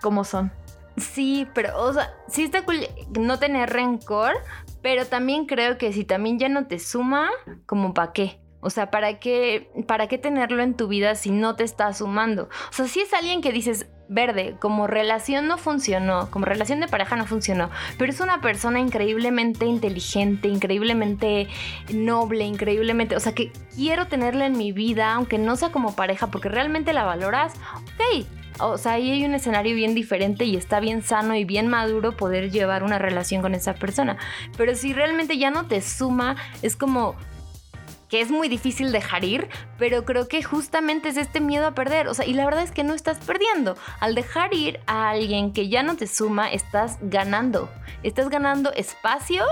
como son. Sí, pero, o sea, sí está cool no tener rencor, pero también creo que si también ya no te suma, como para qué. O sea, ¿para qué, ¿para qué tenerlo en tu vida si no te está sumando? O sea, si es alguien que dices, verde, como relación no funcionó, como relación de pareja no funcionó, pero es una persona increíblemente inteligente, increíblemente noble, increíblemente, o sea, que quiero tenerla en mi vida, aunque no sea como pareja, porque realmente la valoras, ok, o sea, ahí hay un escenario bien diferente y está bien sano y bien maduro poder llevar una relación con esa persona. Pero si realmente ya no te suma, es como que es muy difícil dejar ir, pero creo que justamente es este miedo a perder. O sea, y la verdad es que no estás perdiendo. Al dejar ir a alguien que ya no te suma, estás ganando. Estás ganando espacio,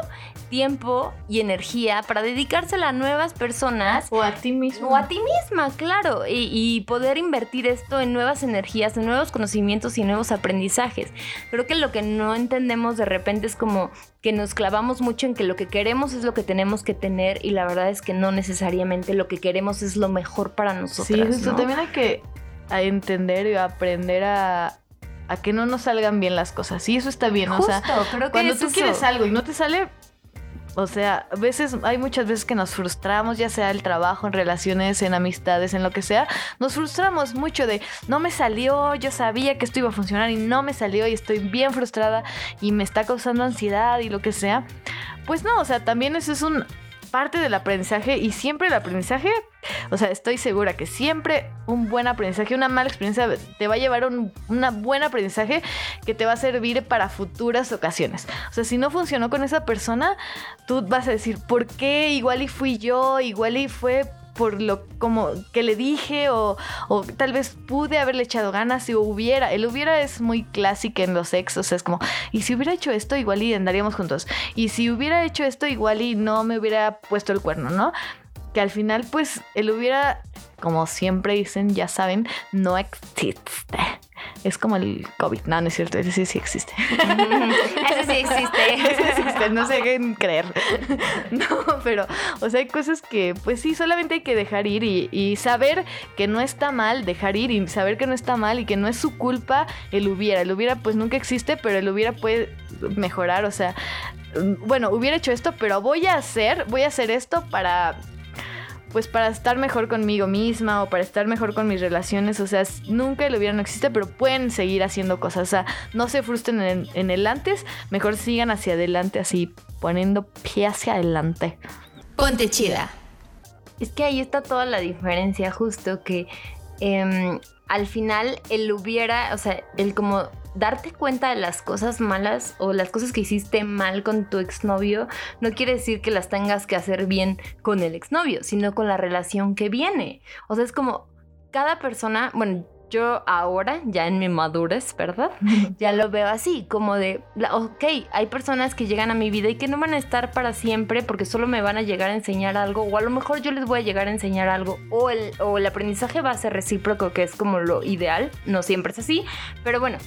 tiempo y energía para dedicársela a nuevas personas O a ti mismo. o a ti misma, claro, y, y poder invertir esto en nuevas energías, en nuevos conocimientos y nuevos aprendizajes. Creo que lo que no entendemos de repente es como que nos clavamos mucho en que lo que queremos es lo que tenemos que tener y la verdad es que no necesariamente lo que queremos es lo mejor para nosotros. Sí, justo también hay que a entender y aprender a, a que no nos salgan bien las cosas. Sí, eso está bien. o sea, creo que cuando tú eso. quieres algo y no te sale, o sea, a veces, hay muchas veces que nos frustramos, ya sea el trabajo, en relaciones, en amistades, en lo que sea. Nos frustramos mucho de, no me salió, yo sabía que esto iba a funcionar y no me salió y estoy bien frustrada y me está causando ansiedad y lo que sea. pues no, o sea, también eso es un parte del aprendizaje y siempre el aprendizaje, o sea, estoy segura que siempre un buen aprendizaje, una mala experiencia te va a llevar a un una buen aprendizaje que te va a servir para futuras ocasiones. O sea, si no funcionó con esa persona, tú vas a decir, ¿por qué? Igual y fui yo, igual y fue por lo como que le dije o, o, tal vez pude haberle echado ganas si hubiera. El hubiera es muy clásico en los ex, o sea, es como, y si hubiera hecho esto, igual y andaríamos juntos. Y si hubiera hecho esto, igual y no me hubiera puesto el cuerno, ¿no? Que al final, pues, el hubiera, como siempre dicen, ya saben, no existe. Es como el COVID. No, no es cierto. Ese sí, sí existe. Ese sí existe. Ese existe. No se dejen creer. No, pero, o sea, hay cosas que, pues sí, solamente hay que dejar ir y, y, saber que no está mal dejar ir y saber que no está mal y que no es su culpa el hubiera. El hubiera, pues nunca existe, pero el hubiera puede mejorar. O sea, bueno, hubiera hecho esto, pero voy a hacer, voy a hacer esto para pues para estar mejor conmigo misma o para estar mejor con mis relaciones. O sea, nunca el hubiera no existe, pero pueden seguir haciendo cosas. O sea, no se frustren en, en el antes, mejor sigan hacia adelante, así poniendo pie hacia adelante. Ponte chida. Es que ahí está toda la diferencia, justo que eh, al final el hubiera, o sea, el como darte cuenta de las cosas malas o las cosas que hiciste mal con tu exnovio no quiere decir que las tengas que hacer bien con el exnovio, sino con la relación que viene. O sea, es como cada persona, bueno, yo ahora, ya en mi madurez, ¿verdad? Ya lo veo así, como de, ok, hay personas que llegan a mi vida y que no van a estar para siempre porque solo me van a llegar a enseñar algo, o a lo mejor yo les voy a llegar a enseñar algo, o el, o el aprendizaje va a ser recíproco, que es como lo ideal, no siempre es así, pero bueno,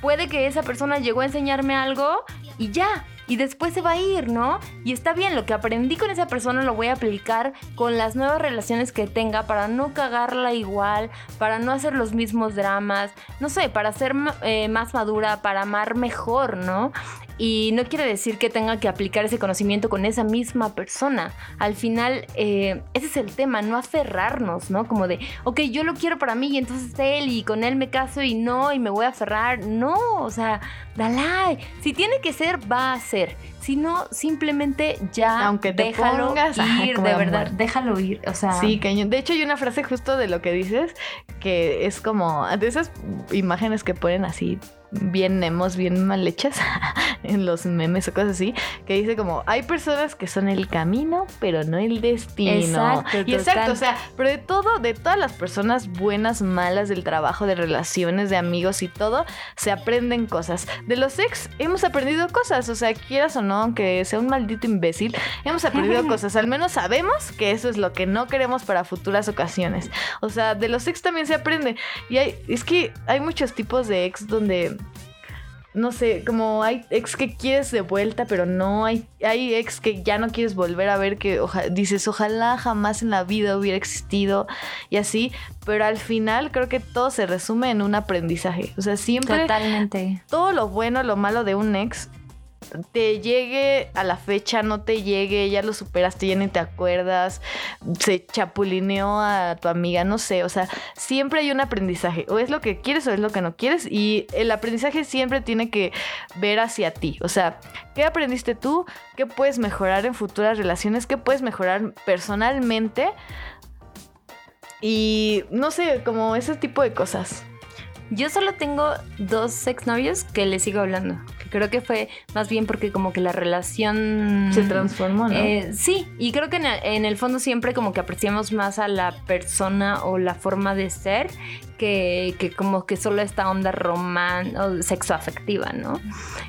puede que esa persona llegó a enseñarme algo y ya, y después se va a ir, ¿no? Y está bien, lo que aprendí con esa persona lo voy a aplicar con las nuevas relaciones que tenga para no cagarla igual, para no hacer los mismos dramas, no sé, para ser eh, más madura, para amar mejor, ¿no? Y no quiere decir que tenga que aplicar ese conocimiento con esa misma persona. Al final, eh, ese es el tema, no aferrarnos, ¿no? Como de, ok, yo lo quiero para mí y entonces él y con él me caso y no, y me voy a aferrar. No, o sea, dale. Si tiene que ser, va a ser. Si no, simplemente ya Aunque te déjalo pongas, ir, de verdad, déjalo ir. O sea, Sí, cañón. De hecho, hay una frase justo de lo que dices que es como de esas imágenes que ponen así bien emos, bien mal hechas en los memes o cosas así, que dice como, hay personas que son el camino, pero no el destino. Exacto, y exacto, o sea, pero de todo, de todas las personas buenas, malas, del trabajo, de relaciones, de amigos y todo, se aprenden cosas. De los ex hemos aprendido cosas, o sea, quieras o no, aunque sea un maldito imbécil, hemos aprendido cosas. Al menos sabemos que eso es lo que no queremos para futuras ocasiones. O sea, de los ex también se aprende. Y hay, es que hay muchos tipos de ex donde no sé, como hay ex que quieres de vuelta, pero no hay, hay ex que ya no quieres volver a ver, que oja- dices, ojalá jamás en la vida hubiera existido y así, pero al final creo que todo se resume en un aprendizaje. O sea, siempre totalmente. todo lo bueno, lo malo de un ex te llegue a la fecha, no te llegue, ya lo superaste, ya ni te acuerdas, se chapulineó a tu amiga, no sé, o sea, siempre hay un aprendizaje, o es lo que quieres o es lo que no quieres, y el aprendizaje siempre tiene que ver hacia ti, o sea, ¿qué aprendiste tú? ¿Qué puedes mejorar en futuras relaciones? ¿Qué puedes mejorar personalmente? Y no sé, como ese tipo de cosas. Yo solo tengo dos exnovios que le sigo hablando. Creo que fue más bien porque como que la relación... Se transformó, ¿no? Eh, sí, y creo que en el, en el fondo siempre como que apreciamos más a la persona o la forma de ser que, que como que solo esta onda román o sexoafectiva, ¿no?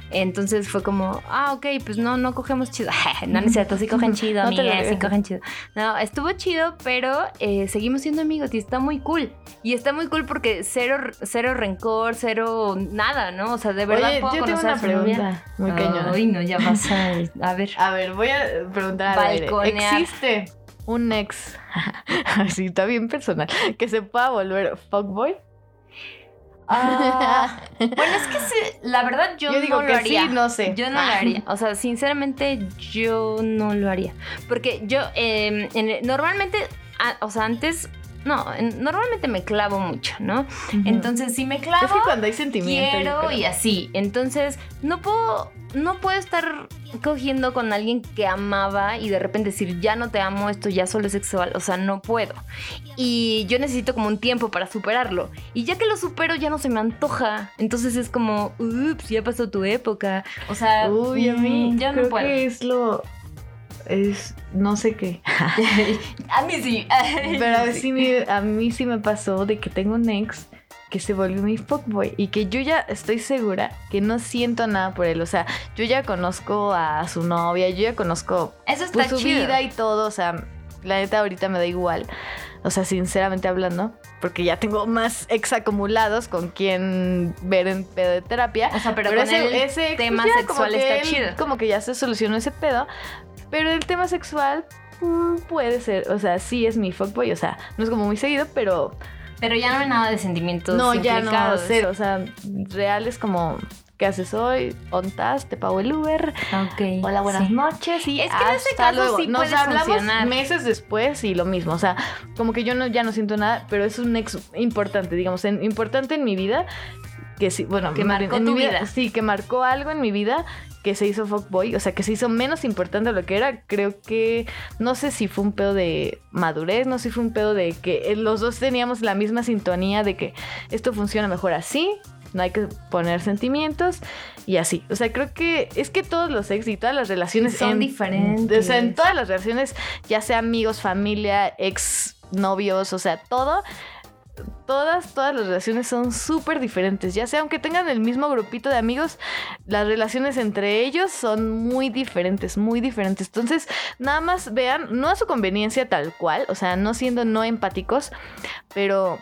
Entonces fue como, ah, ok, pues no, no cogemos chido. no, no es cierto, sí cogen chido, No sí cogen chido. No, estuvo chido, pero eh, seguimos siendo amigos y está muy cool. Y está muy cool porque cero, cero rencor, cero nada, ¿no? O sea, de verdad Oye, puedo yo tengo conocer una pregunta muy cañona. Ay, no, ya vas a, a ver. A ver, voy a preguntar. Balconear. ¿Existe un ex, así está bien personal, que se pueda volver fuckboy? Ah, bueno, es que sí, la verdad yo, Yo digo no que lo haría. sí, no sé. Yo no lo haría. O sea, sinceramente, yo no lo haría. Porque yo, eh, en el- normalmente, a- o sea, antes no, en- normalmente me clavo mucho, ¿no? Entonces, si me clavo, Es que cuando hay sentimiento. quiero y así. Entonces, no puedo, no puedo estar cogiendo con alguien que amaba y de repente decir, ya no te amo, esto ya solo es sexual. O sea, no puedo. Y yo necesito como un tiempo para superarlo. Y ya que lo supero, ya no se me antoja. Entonces es como, ups, ya pasó tu época. O sea, Uy, a mí mm, ya creo no puedo. que es lo... Es... no sé qué. a mí sí. Pero a, sí me- a mí sí me pasó de que tengo un ex que se volvió mi fuckboy y que yo ya estoy segura que no siento nada por él. O sea, yo ya conozco a su novia, yo ya conozco Eso está pues, su chido. vida y todo. O sea, la neta ahorita me da igual. O sea, sinceramente hablando, porque ya tengo más ex acumulados con quien ver en pedo de terapia. O sea, pero, Pero con ese, el ese ex, tema pues, sexual está él- chido. Como que ya se solucionó ese pedo. Pero el tema sexual mm, puede ser, o sea, sí es mi fuckboy, o sea, no es como muy seguido, pero Pero ya no hay nada de sentimientos no, ya no, implicados. cero, o sea, real es como, ¿qué haces hoy? ¿Ontas? ¿Te pago el Uber? Ok. Hola, buenas sí. noches y Es que en ese hasta caso luego. sí Nos puede hablamos funcionar. meses después y lo mismo, o sea, como que yo no, ya no siento nada, pero es un ex importante, digamos, en- importante en mi vida, que sí, bueno, Que marcó en tu mi vida. Sí, que marcó algo en mi vida que se hizo fuckboy, o sea, que se hizo menos importante de lo que era, creo que, no sé si fue un pedo de madurez, no sé si fue un pedo de que eh, los dos teníamos la misma sintonía de que esto funciona mejor así, no hay que poner sentimientos y así. O sea, creo que es que todos los ex y todas las relaciones Son en- diferentes. O sea, en todas las relaciones, ya sea amigos, familia, ex novios, o sea, todo. Todas, todas las relaciones son súper diferentes. Ya sea aunque tengan el mismo grupito de amigos, las relaciones entre ellos son muy diferentes, muy diferentes. Entonces, nada más vean, no a su conveniencia tal cual, o sea, no siendo no empáticos, pero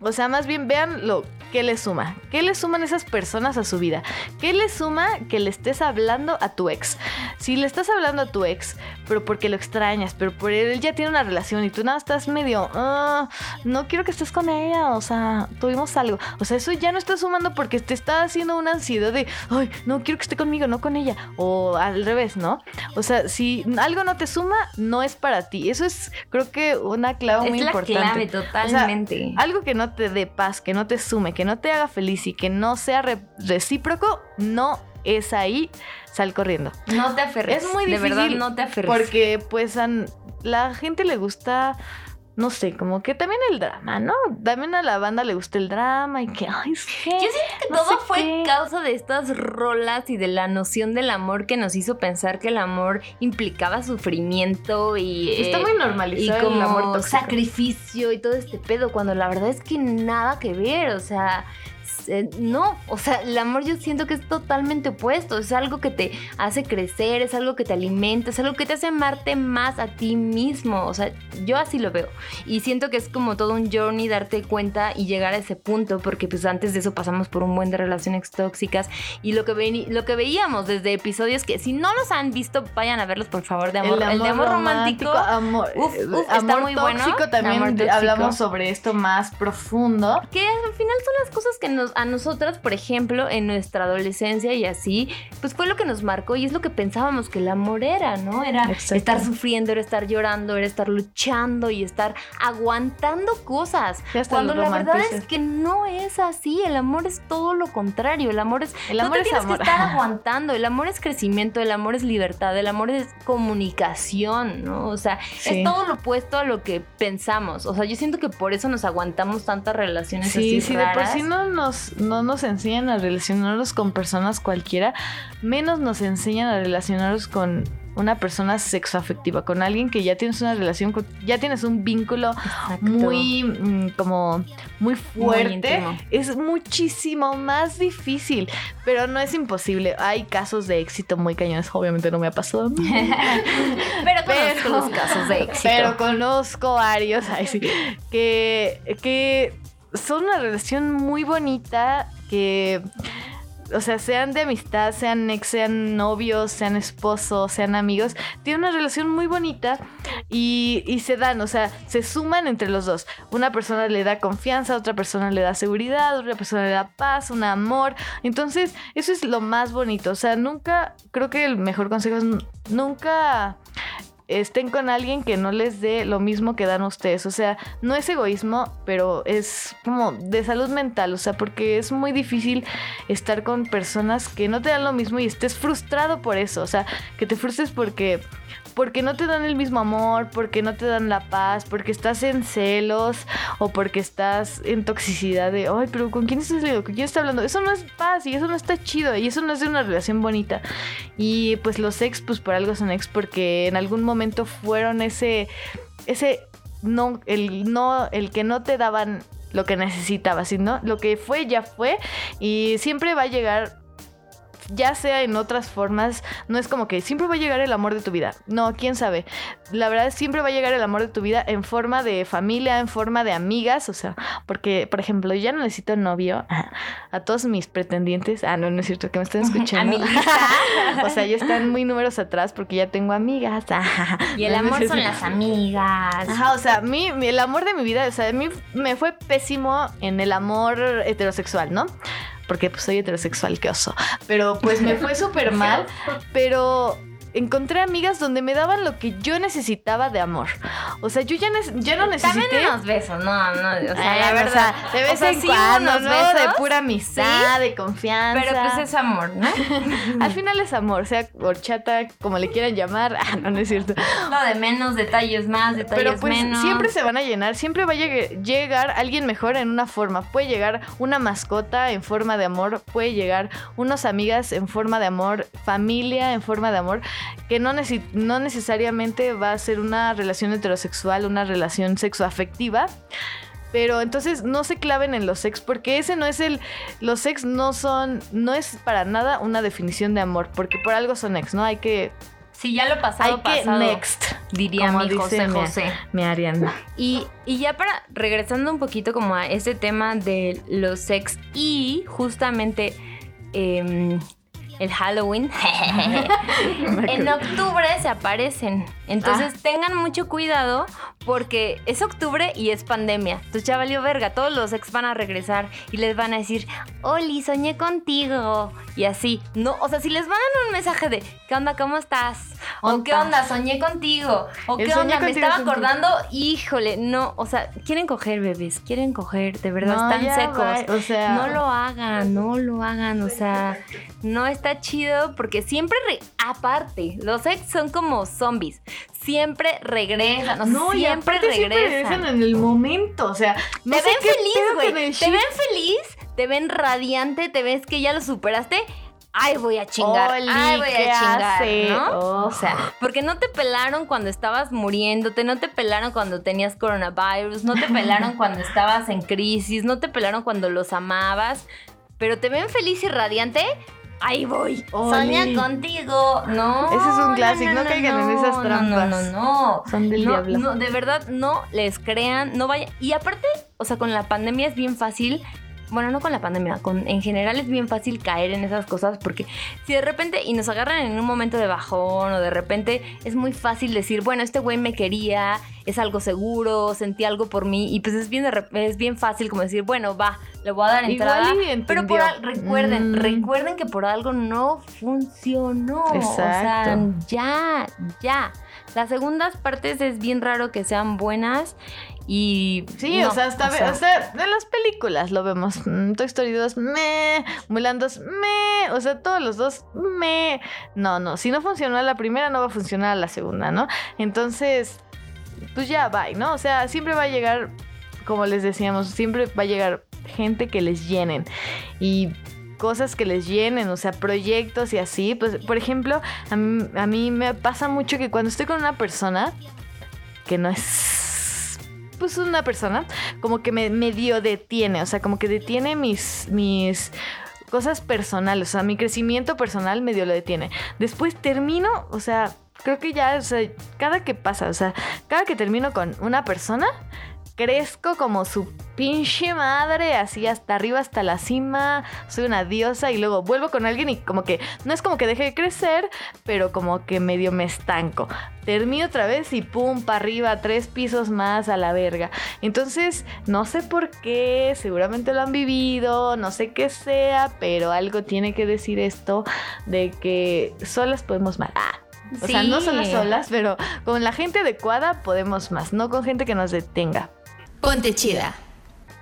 o sea, más bien vean lo que le suma. ¿Qué le suman esas personas a su vida? ¿Qué le suma que le estés hablando a tu ex? Si le estás hablando a tu ex, pero porque lo extrañas, pero por él ya tiene una relación y tú nada estás medio, "Ah, no quiero que estés con ella, o sea, tuvimos algo. O sea, eso ya no está sumando porque te está haciendo una ansiedad de, ay, no quiero que esté conmigo, no con ella. O al revés, ¿no? O sea, si algo no te suma, no es para ti. Eso es, creo que, una clave Es muy la importante. clave, O sea, totalmente. algo que no te dé paz, que no te sume, que no te haga feliz y que no sea re- recíproco, no es ahí, sal corriendo. no te aferres. Es muy De verdad, difícil no te aferres. Porque pues a la gente le gusta, no sé, como que también el drama, ¿no? También a la banda le gusta el drama y que, ay, es que... Yo siento que no todo fue qué. causa de estas rolas y de la noción del amor que nos hizo pensar que el amor implicaba sufrimiento y. Está eh, muy y normalizado como el amor tóxico. sacrificio y todo este pedo, cuando la verdad es que nada que ver, o sea, eh, no, o sea, el amor yo siento que es totalmente opuesto, es algo que te hace crecer, es algo que te alimenta, es algo que te hace amarte más a ti mismo, o sea, yo así lo veo y siento que es como todo un journey darte cuenta y llegar a ese punto, porque pues antes de eso pasamos por un buen de relaciones tóxicas y lo que, veni- lo que veíamos desde episodios que si no los han visto, vayan a verlos por favor, de amor, el, de amor romántico. amor, Uf, eh, uf, está amor muy tóxico, bueno. también Amor tóxico. hablamos sobre esto más profundo. Que al final son las cosas que nos, a nosotras, por ejemplo, en nuestra adolescencia y así, pues fue lo que nos marcó y es lo que pensábamos que el amor era, ¿no? Era Exacto. estar sufriendo, era estar llorando, era estar luchando y estar aguantando cosas. Cuando la verdad es que no es así, el amor es todo lo contrario, el amor es... El no amor te es tienes amor. que estar aguantando, el amor es crecimiento, el amor es libertad, el amor es comunicación, ¿no? O sea, Sí. es todo lo opuesto a lo que pensamos. O sea, yo siento que por eso nos aguantamos tantas relaciones Sí, así sí, de por raras. sí no nos, no nos enseñan a relacionarnos con personas cualquiera, menos nos enseñan a relacionarnos con una persona sexoafectiva, con alguien que ya tienes una relación, con- ya tienes un vínculo Exacto. muy mm, como muy fuerte, es muchísimo más difícil, pero no es imposible. Hay casos de éxito muy cañones, obviamente no me ha pasado. a mí. pero conozco Pero- los casos de éxito. Pero conozco varios ay, sí, que, que son una relación muy bonita, que, o sea, sean de amistad, sean ex, sean novios, sean esposos, sean amigos, tienen una relación muy bonita y, y se dan, o sea, se suman entre los dos. Una persona le da confianza, otra persona le da seguridad, otra persona le da paz, un amor. Entonces, eso es lo más bonito. O sea, nunca, creo que el mejor consejo es nunca estén con alguien que no les dé lo mismo que dan ustedes. O sea, no es egoísmo, pero es como de salud mental. O sea, porque es muy difícil estar con personas que no te dan lo mismo y estés frustrado por eso. O sea, que te frustres porque porque no te dan el mismo amor, porque no te dan la paz, porque estás en celos o porque estás en toxicidad de, ay, pero ¿con quién estás saliendo? ¿Con quién está hablando? Eso no es paz y eso no está chido y eso no es de una relación bonita. Y pues los ex, pues por algo son ex porque en algún momento fueron ese, ese, no, el no, el que no te daban lo que necesitabas, sino lo que fue ya fue y siempre va a llegar ya sea en otras formas, no es como que siempre va a llegar el amor de tu vida. No, quién sabe. La verdad, siempre va a llegar el amor de tu vida en forma de familia, en forma de amigas, o sea, porque, por ejemplo, ya no necesito novio. A todos mis pretendientes, ah, no, no es cierto que me estén escuchando. o sea, ya están muy números atrás porque ya tengo amigas. y el amor son las amigas. Ajá, o sea, mí, el amor de mi vida, o sea, a mí me fue pésimo en el amor heterosexual, ¿no? Porque pues soy heterosexual, qué oso. Pero pues me fue súper mal, pero encontré amigas donde me daban lo que yo necesitaba de amor. O sea, yo ya, ya no necesité... También unos besos, no, no, o sea, la verdad. de vez en cuando, ¿no? De pura amistad, de confianza. Pero pues es amor, ¿no? Al final es amor, sea horchata, como le quieran llamar. Ah, no, no es cierto. No, de menos, detalles más, detalles Pero pues siempre se van a llenar, siempre va a llegar alguien mejor en una forma. Puede llegar una mascota en forma de amor, puede llegar unas amigas en forma de amor, familia en forma de amor que no, no necesariamente va a ser una relación heterosexual, una relación sexoafectiva. Pero entonces no se claven en los sex porque ese no es el los sex no son no es para nada una definición de amor, porque por algo son ex, ¿no? Hay que Sí, ya lo pasado, Hay que next, diría mi José José. Mi, Ariana. Y, y ya para, regresando un poquito como a este tema de los sex y justamente eh, el Halloween, en octubre se aparecen. Entonces ah. tengan mucho cuidado porque es octubre y es pandemia. Entonces ya valió verga. Todos los ex van a regresar y les van a decir, Oli, soñé contigo. Y así. No, o sea, si les mandan un mensaje de, ¿qué onda? ¿Cómo estás? O ¿qué onda? Soñé contigo. O ¿qué onda? Me estaba acordando. Híjole, no. O sea, quieren coger bebés, quieren coger, de verdad, están secos. O sea, no lo hagan, no lo hagan. O sea, no está chido porque siempre, aparte, los ex son como zombies siempre regresan. no, siempre regresan. Siempre regresan en el momento. O sea, te ven feliz, güey. Te ven feliz, te ven radiante, te ves que ya lo superaste. Ay, voy a chingar. ay, voy a chingar. ¿no? O sea, porque no te pelaron cuando estabas muriéndote, no te pelaron cuando tenías coronavirus, no te pelaron cuando estabas en crisis, no te pelaron cuando los amabas, pero te ven feliz y radiante ahí voy. Soña contigo. No. Ese es un clásico. No, caigan en esas trampas. No, no, no. Son del diablo. No, de verdad, no les crean. No vayan. Y aparte, o sea, con la pandemia es bien fácil bueno, no con la pandemia, con, en general es bien fácil caer en esas cosas porque si de repente y nos agarran en un momento de bajón o de repente es muy fácil decir, bueno, este güey me quería, es algo seguro, sentí algo por mí y pues es bien, es bien fácil como decir, bueno, va, le voy a dar entrada. pero por, recuerden, mm. recuerden que por algo no funcionó. Exacto. O sea, ya, ya. Las segundas partes es bien raro que sean buenas y. Sí, o sea, hasta o sea, en las películas lo vemos. Mm, Toy Story 2, me. Mulan 2, me. O sea, todos los dos, me. No, no. Si no funcionó la primera, no va a funcionar la segunda, ¿no? Entonces, pues ya, bye, ¿no? O sea, siempre va a llegar, como les decíamos, siempre va a llegar gente que les llenen. Y cosas que les llenen, o sea, proyectos y así. Pues, por ejemplo, a mí, a mí me pasa mucho que cuando estoy con una persona que no es pues una persona como que me medio detiene, o sea, como que detiene mis, mis cosas personales, o sea, mi crecimiento personal medio lo detiene. Después termino, o sea, creo que ya, o sea, cada que pasa, o sea, cada que termino con una persona, crezco como su pinche madre, así hasta arriba, hasta la cima, soy una diosa y luego vuelvo con alguien y como que no es como que deje de crecer, pero como que medio me estanco. Termino otra vez y pum, para arriba, tres pisos más a la verga. Entonces, no sé por qué, seguramente lo han vivido, no sé qué sea, pero algo tiene que decir esto de que solas podemos mal. Ah, O sea, no solas solas, pero con la gente adecuada podemos más, no con gente que nos detenga. Ponte chida.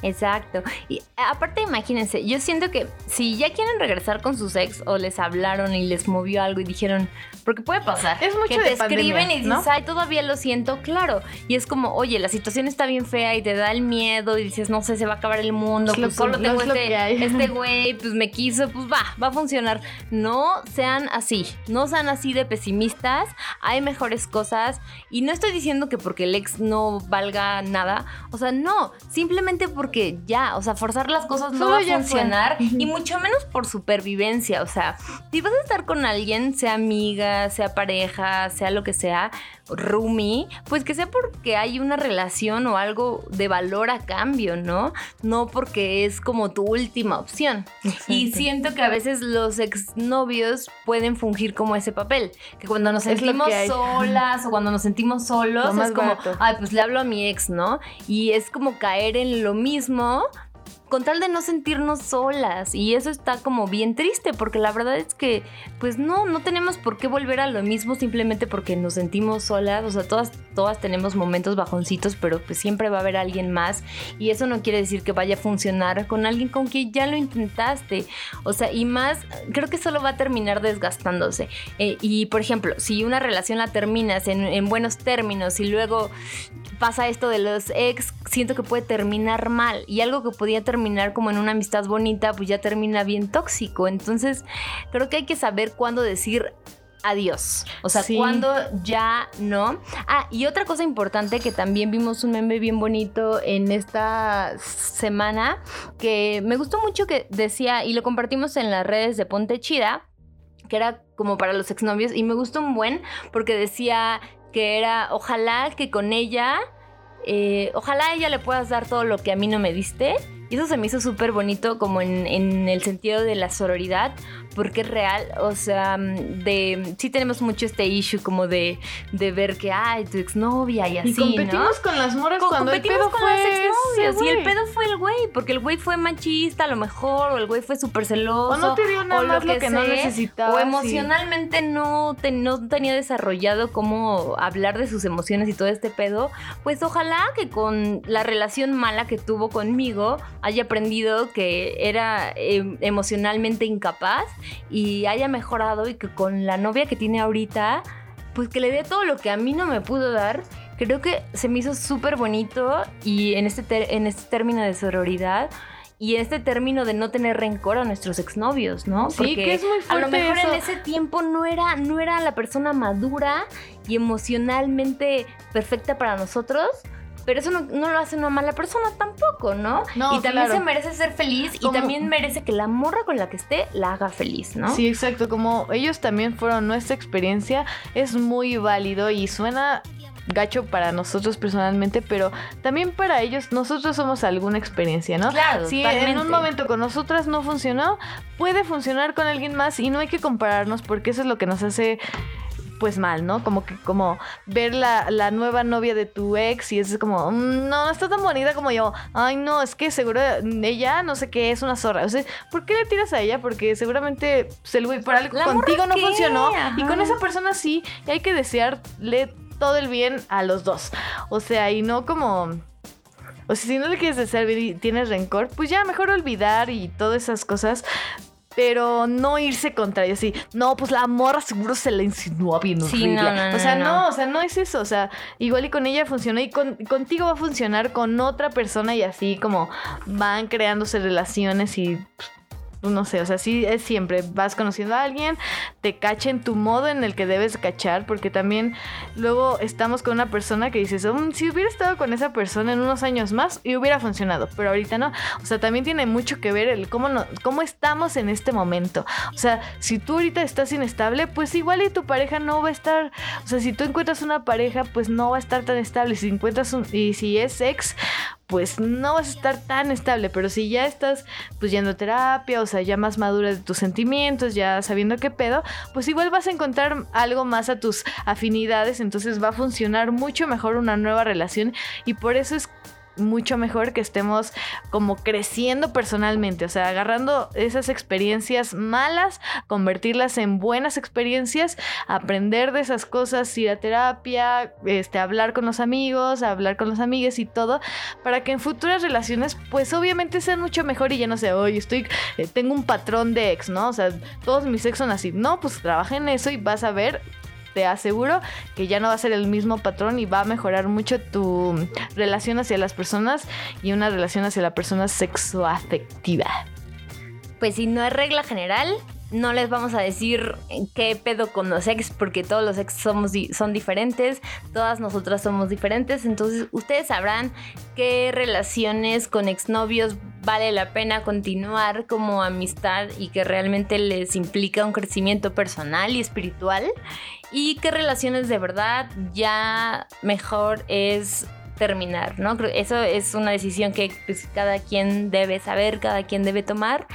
Exacto. Y aparte, imagínense, yo siento que si ya quieren regresar con sus ex o les hablaron y les movió algo y dijeron, porque puede pasar, Es mucho que de te escriben y dices, ¿no? ay, todavía lo siento, claro. Y es como, oye, la situación está bien fea y te da el miedo y dices, no sé, se va a acabar el mundo, pues solo tengo este este güey, pues me quiso, pues va, va a funcionar. No sean así, no sean así de pesimistas, hay mejores cosas y no estoy diciendo que porque el ex no valga nada, o sea, no, simplemente porque ya, o sea, forzar las cosas no Solo va a fue. funcionar y mucho menos por supervivencia, o sea, si vas a estar con alguien, sea amiga, sea pareja, sea lo que sea, roomie, pues que sea porque hay una relación o algo de valor a cambio, ¿no? No porque es como tu última opción. Y siento que a veces los exnovios pueden fungir como ese papel, que cuando nos sentimos solas o cuando nos sentimos solos es como, barato. ay, pues le hablo a mi ex, ¿no? Y es como caer en lo mismo con tal de no sentirnos solas y eso está como bien triste porque la verdad es que pues no no tenemos por qué volver a lo mismo simplemente porque nos sentimos solas. O sea todas todas tenemos momentos bajoncitos pero pues siempre va a haber alguien más y eso no quiere decir que vaya a funcionar con alguien con quien ya lo intentaste. O sea y más creo que solo va a terminar desgastándose. Eh, y por ejemplo si una relación la terminas en, en buenos términos y luego pasa esto de los ex, siento que puede terminar mal. Y algo que podía terminar como en una amistad bonita, pues ya termina bien tóxico. Entonces, creo que hay que saber cuándo decir adiós. O sea, Sí. cuándo ya no. Ah, y otra cosa importante que también vimos un meme bien bonito en esta semana, que me gustó mucho que decía, y lo compartimos en las redes de Ponte Chida, que era como para los exnovios, y me gustó un buen porque decía que era, ojalá que con ella, eh, ojalá ella le puedas dar todo lo que a mí no me diste. Y eso se me hizo súper bonito como en, en el sentido de la sororidad, porque es real, o sea, de sí tenemos mucho este issue como de, de ver que, ay, tu exnovia y así, y competimos ¿no? con las moras Co- cuando el competimos pedo con fue las exnovias ese y el pedo fue el güey, porque el güey fue machista a lo mejor, o el güey fue súper celoso. O no te dio nada o más lo que no sea, necesitabas O emocionalmente no, te- no tenía desarrollado cómo hablar de sus emociones y todo este pedo. Pues ojalá que con la relación mala que tuvo conmigo haya aprendido que era eh, emocionalmente incapaz y haya mejorado y que con la novia que tiene ahorita, pues que le dé todo lo que a mí no me pudo dar. Creo que se me hizo súper bonito y en este, en este término de sororidad y en este término de no tener rencor a nuestros exnovios, ¿no? Sí, que es muy a lo fuerte mejor eso. en ese tiempo no era, no era la persona madura y emocionalmente perfecta para nosotros. Pero eso no, no lo hace una mala persona tampoco, ¿no? No, y también claro. se merece ser feliz Como- y también merece que la morra con la que esté la haga feliz, ¿no? Sí, exacto. Como ellos también fueron nuestra experiencia, es muy válido y suena gacho para nosotros personalmente, pero también para ellos nosotros somos alguna experiencia, ¿no? Claro, Si en un momento con nosotras no funcionó, puede funcionar con alguien más y no hay que compararnos porque eso es lo que nos hace pues mal, ¿no? Como que como ver la, la nueva novia de tu ex y es como, "Mm, no, no está tan bonita como yo. Ay, no, es que seguro ella no sé qué es una zorra. O sea, ¿por qué le tiras a ella? Porque seguramente pues, el güey por algo ¿La contigo no qué? funcionó y con esa persona sí, y hay que desearle todo el bien a los dos. O sea, y no como o sea, si no le quieres desear bien y tienes rencor, pues ya mejor olvidar y todas esas cosas. Pero no irse contra ella así. No, pues la morra seguro se le insinuó bien Sí, horrible. no, no, o sea, no, no, no. o sea, no es eso. O sea, igual y con ella funcionó y con- contigo va a funcionar con otra persona y así como van creándose relaciones y pues, no sé, o sea, sí es siempre, vas conociendo a alguien, te cacha en tu modo en el que debes cachar, porque también luego estamos con una persona que dices, "Mm, si hubiera estado con esa persona en unos años más y hubiera funcionado, pero ahorita no. O sea, también tiene mucho que ver el cómo, no, cómo estamos en este momento. O sea, si tú ahorita estás inestable, pues igual y tu pareja no va a estar, o sea, si tú encuentras una pareja, pues no va a estar tan estable. Si encuentras un, y si es ex, pues no vas a estar tan estable, pero si ya estás pues yendo a terapia, o sea, ya más madura de tus sentimientos, ya sabiendo qué pedo, pues igual vas a encontrar algo más a tus afinidades, entonces va a funcionar mucho mejor una nueva relación y por eso es mucho mejor que estemos como creciendo personalmente, o sea, agarrando esas experiencias malas, convertirlas en buenas experiencias, aprender de esas cosas, ir a terapia, este, hablar con los amigos, hablar con los amigues y todo, para que en futuras relaciones, pues obviamente sean mucho mejor y ya no sé, hoy estoy, eh, tengo un patrón de ex, ¿no? O sea, todos mis ex son así, no, pues trabaja en eso y vas a ver te aseguro que ya no va a ser el mismo patrón y va a mejorar mucho tu relación hacia las personas y una relación hacia la persona sexoafectiva. Pues si no es regla general, no les vamos a decir qué pedo con los ex, porque todos los ex somos son diferentes, todas nosotras somos diferentes, entonces ustedes sabrán qué relaciones con exnovios vale la pena continuar como amistad y que realmente les implica un crecimiento personal y espiritual y qué relaciones de verdad ya mejor es terminar, ¿no? Eso es una decisión que pues, cada quien debe saber, cada quien debe tomar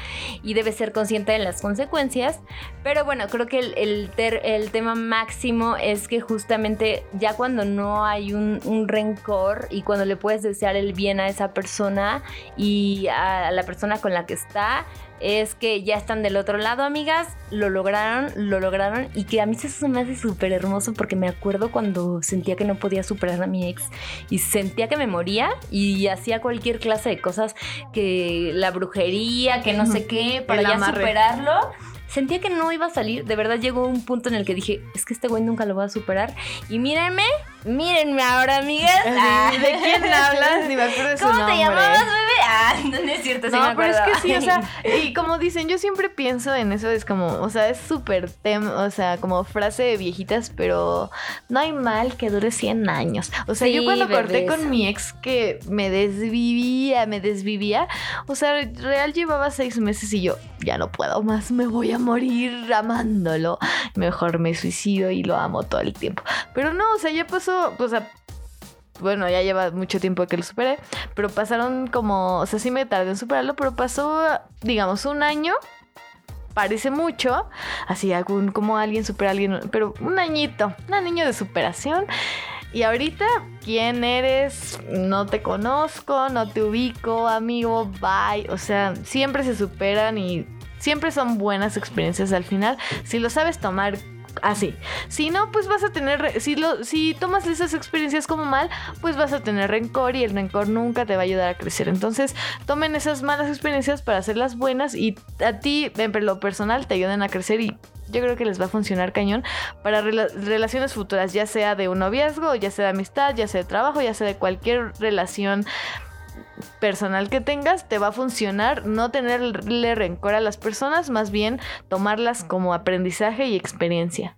y debe ser consciente de las consecuencias. Pero bueno, creo que el, tema máximo es que justamente ya cuando no hay un, rencor y cuando le puedes desear el bien a esa persona y a la persona con la que está, es que ya están del otro lado, amigas. Lo lograron, lo lograron. Y que a mí se me hace súper hermoso porque me acuerdo cuando sentía que no podía superar a mi ex y sentía que me moría y hacía cualquier clase de cosas que la brujería, que no sé qué, para ya superarlo sentía que no iba a salir. De verdad llegó un punto en el que dije, es que este güey nunca lo va a superar. Y mírenme, mírenme ahora, amigas. ¿De quién hablas? Ni me acuerdo de su ¿Cómo te llamabas, bebé? Ah, no, es cierto, No, pero es que sí, o sea, y como dicen, yo siempre pienso en eso, es como, o sea, es súper tema, o sea, como frase de viejitas, pero no hay mal que dure 100 años. O sea, yo cuando corté con mi ex que me desvivía, me desvivía, o sea, real llevaba seis meses y yo, ya no puedo más, me voy a morir amándolo. Mejor me suicido y lo amo todo el tiempo. Pero no, o sea, ya pasó, o sea, bueno, ya lleva mucho tiempo que lo superé, pero pasaron como, o sea, sí me tardé en superarlo, pero pasó, digamos, un año. Parece mucho, así algún, como alguien supera a alguien, pero un añito, un niño de superación. Y ahorita, ¿quién eres? No te conozco, no te ubico, amigo, bye. O sea, siempre se superan y siempre son buenas experiencias al final. Si lo sabes tomar así. Si no, pues vas a tener, si, lo, si tomas esas experiencias como mal, pues vas a tener rencor y el rencor nunca te va a ayudar a crecer. Entonces, tomen esas malas experiencias para hacerlas buenas y a ti, en lo personal, te ayuden a crecer y yo creo que les va a funcionar cañón para relaciones futuras, ya sea de un noviazgo, ya sea de amistad, ya sea de trabajo, ya sea de cualquier relación personal que tengas, te va a funcionar no tenerle rencor a las personas, más bien tomarlas como aprendizaje y experiencia.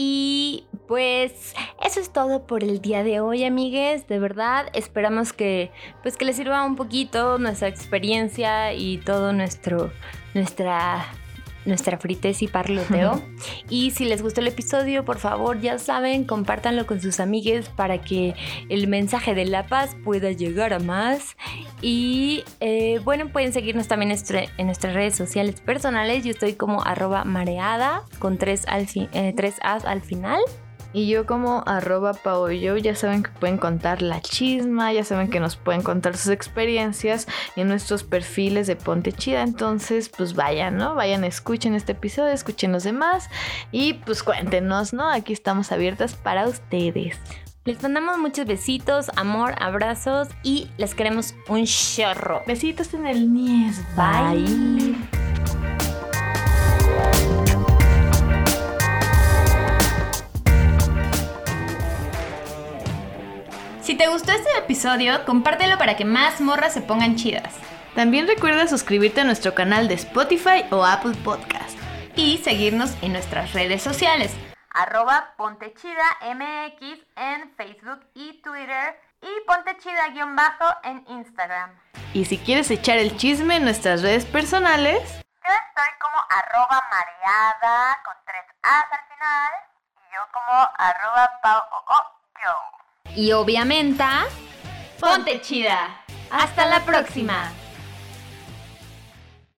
Y pues eso es todo por el día de hoy, amigues. De verdad, esperamos que pues que les sirva un poquito nuestra experiencia y todo nuestro nuestra nuestra frites y parloteo. y si les gustó el episodio, por favor, ya saben, compártanlo con sus amigues para que el mensaje de la paz pueda llegar a más. Y eh, bueno, pueden seguirnos también en nuestras redes sociales personales. Yo estoy como arroba mareada con tres, al eh, tres As al final. Y yo como arroba yo ya saben que pueden contar la chisma, ya saben que nos pueden contar sus experiencias en nuestros perfiles de Ponte Chida. Entonces, pues vayan, ¿no? Vayan, escuchen este episodio, escuchen los demás y pues cuéntenos, ¿no? Aquí estamos abiertas para ustedes. Les mandamos muchos besitos, amor, abrazos y les queremos un chorro. Besitos en el Nies. Bye. Si te gustó este episodio, compártelo para que más morras se pongan chidas. También recuerda suscribirte a nuestro canal de Spotify o Apple Podcast. Y seguirnos en nuestras redes sociales. Arroba Pontechida MX en Facebook y Twitter y Pontechida-bajo en Instagram. Y si quieres echar el chisme en nuestras redes personales, yo estoy como arroba mareada con tres A's al final y yo como arroba pao y obviamente, ponte chida. Hasta la próxima.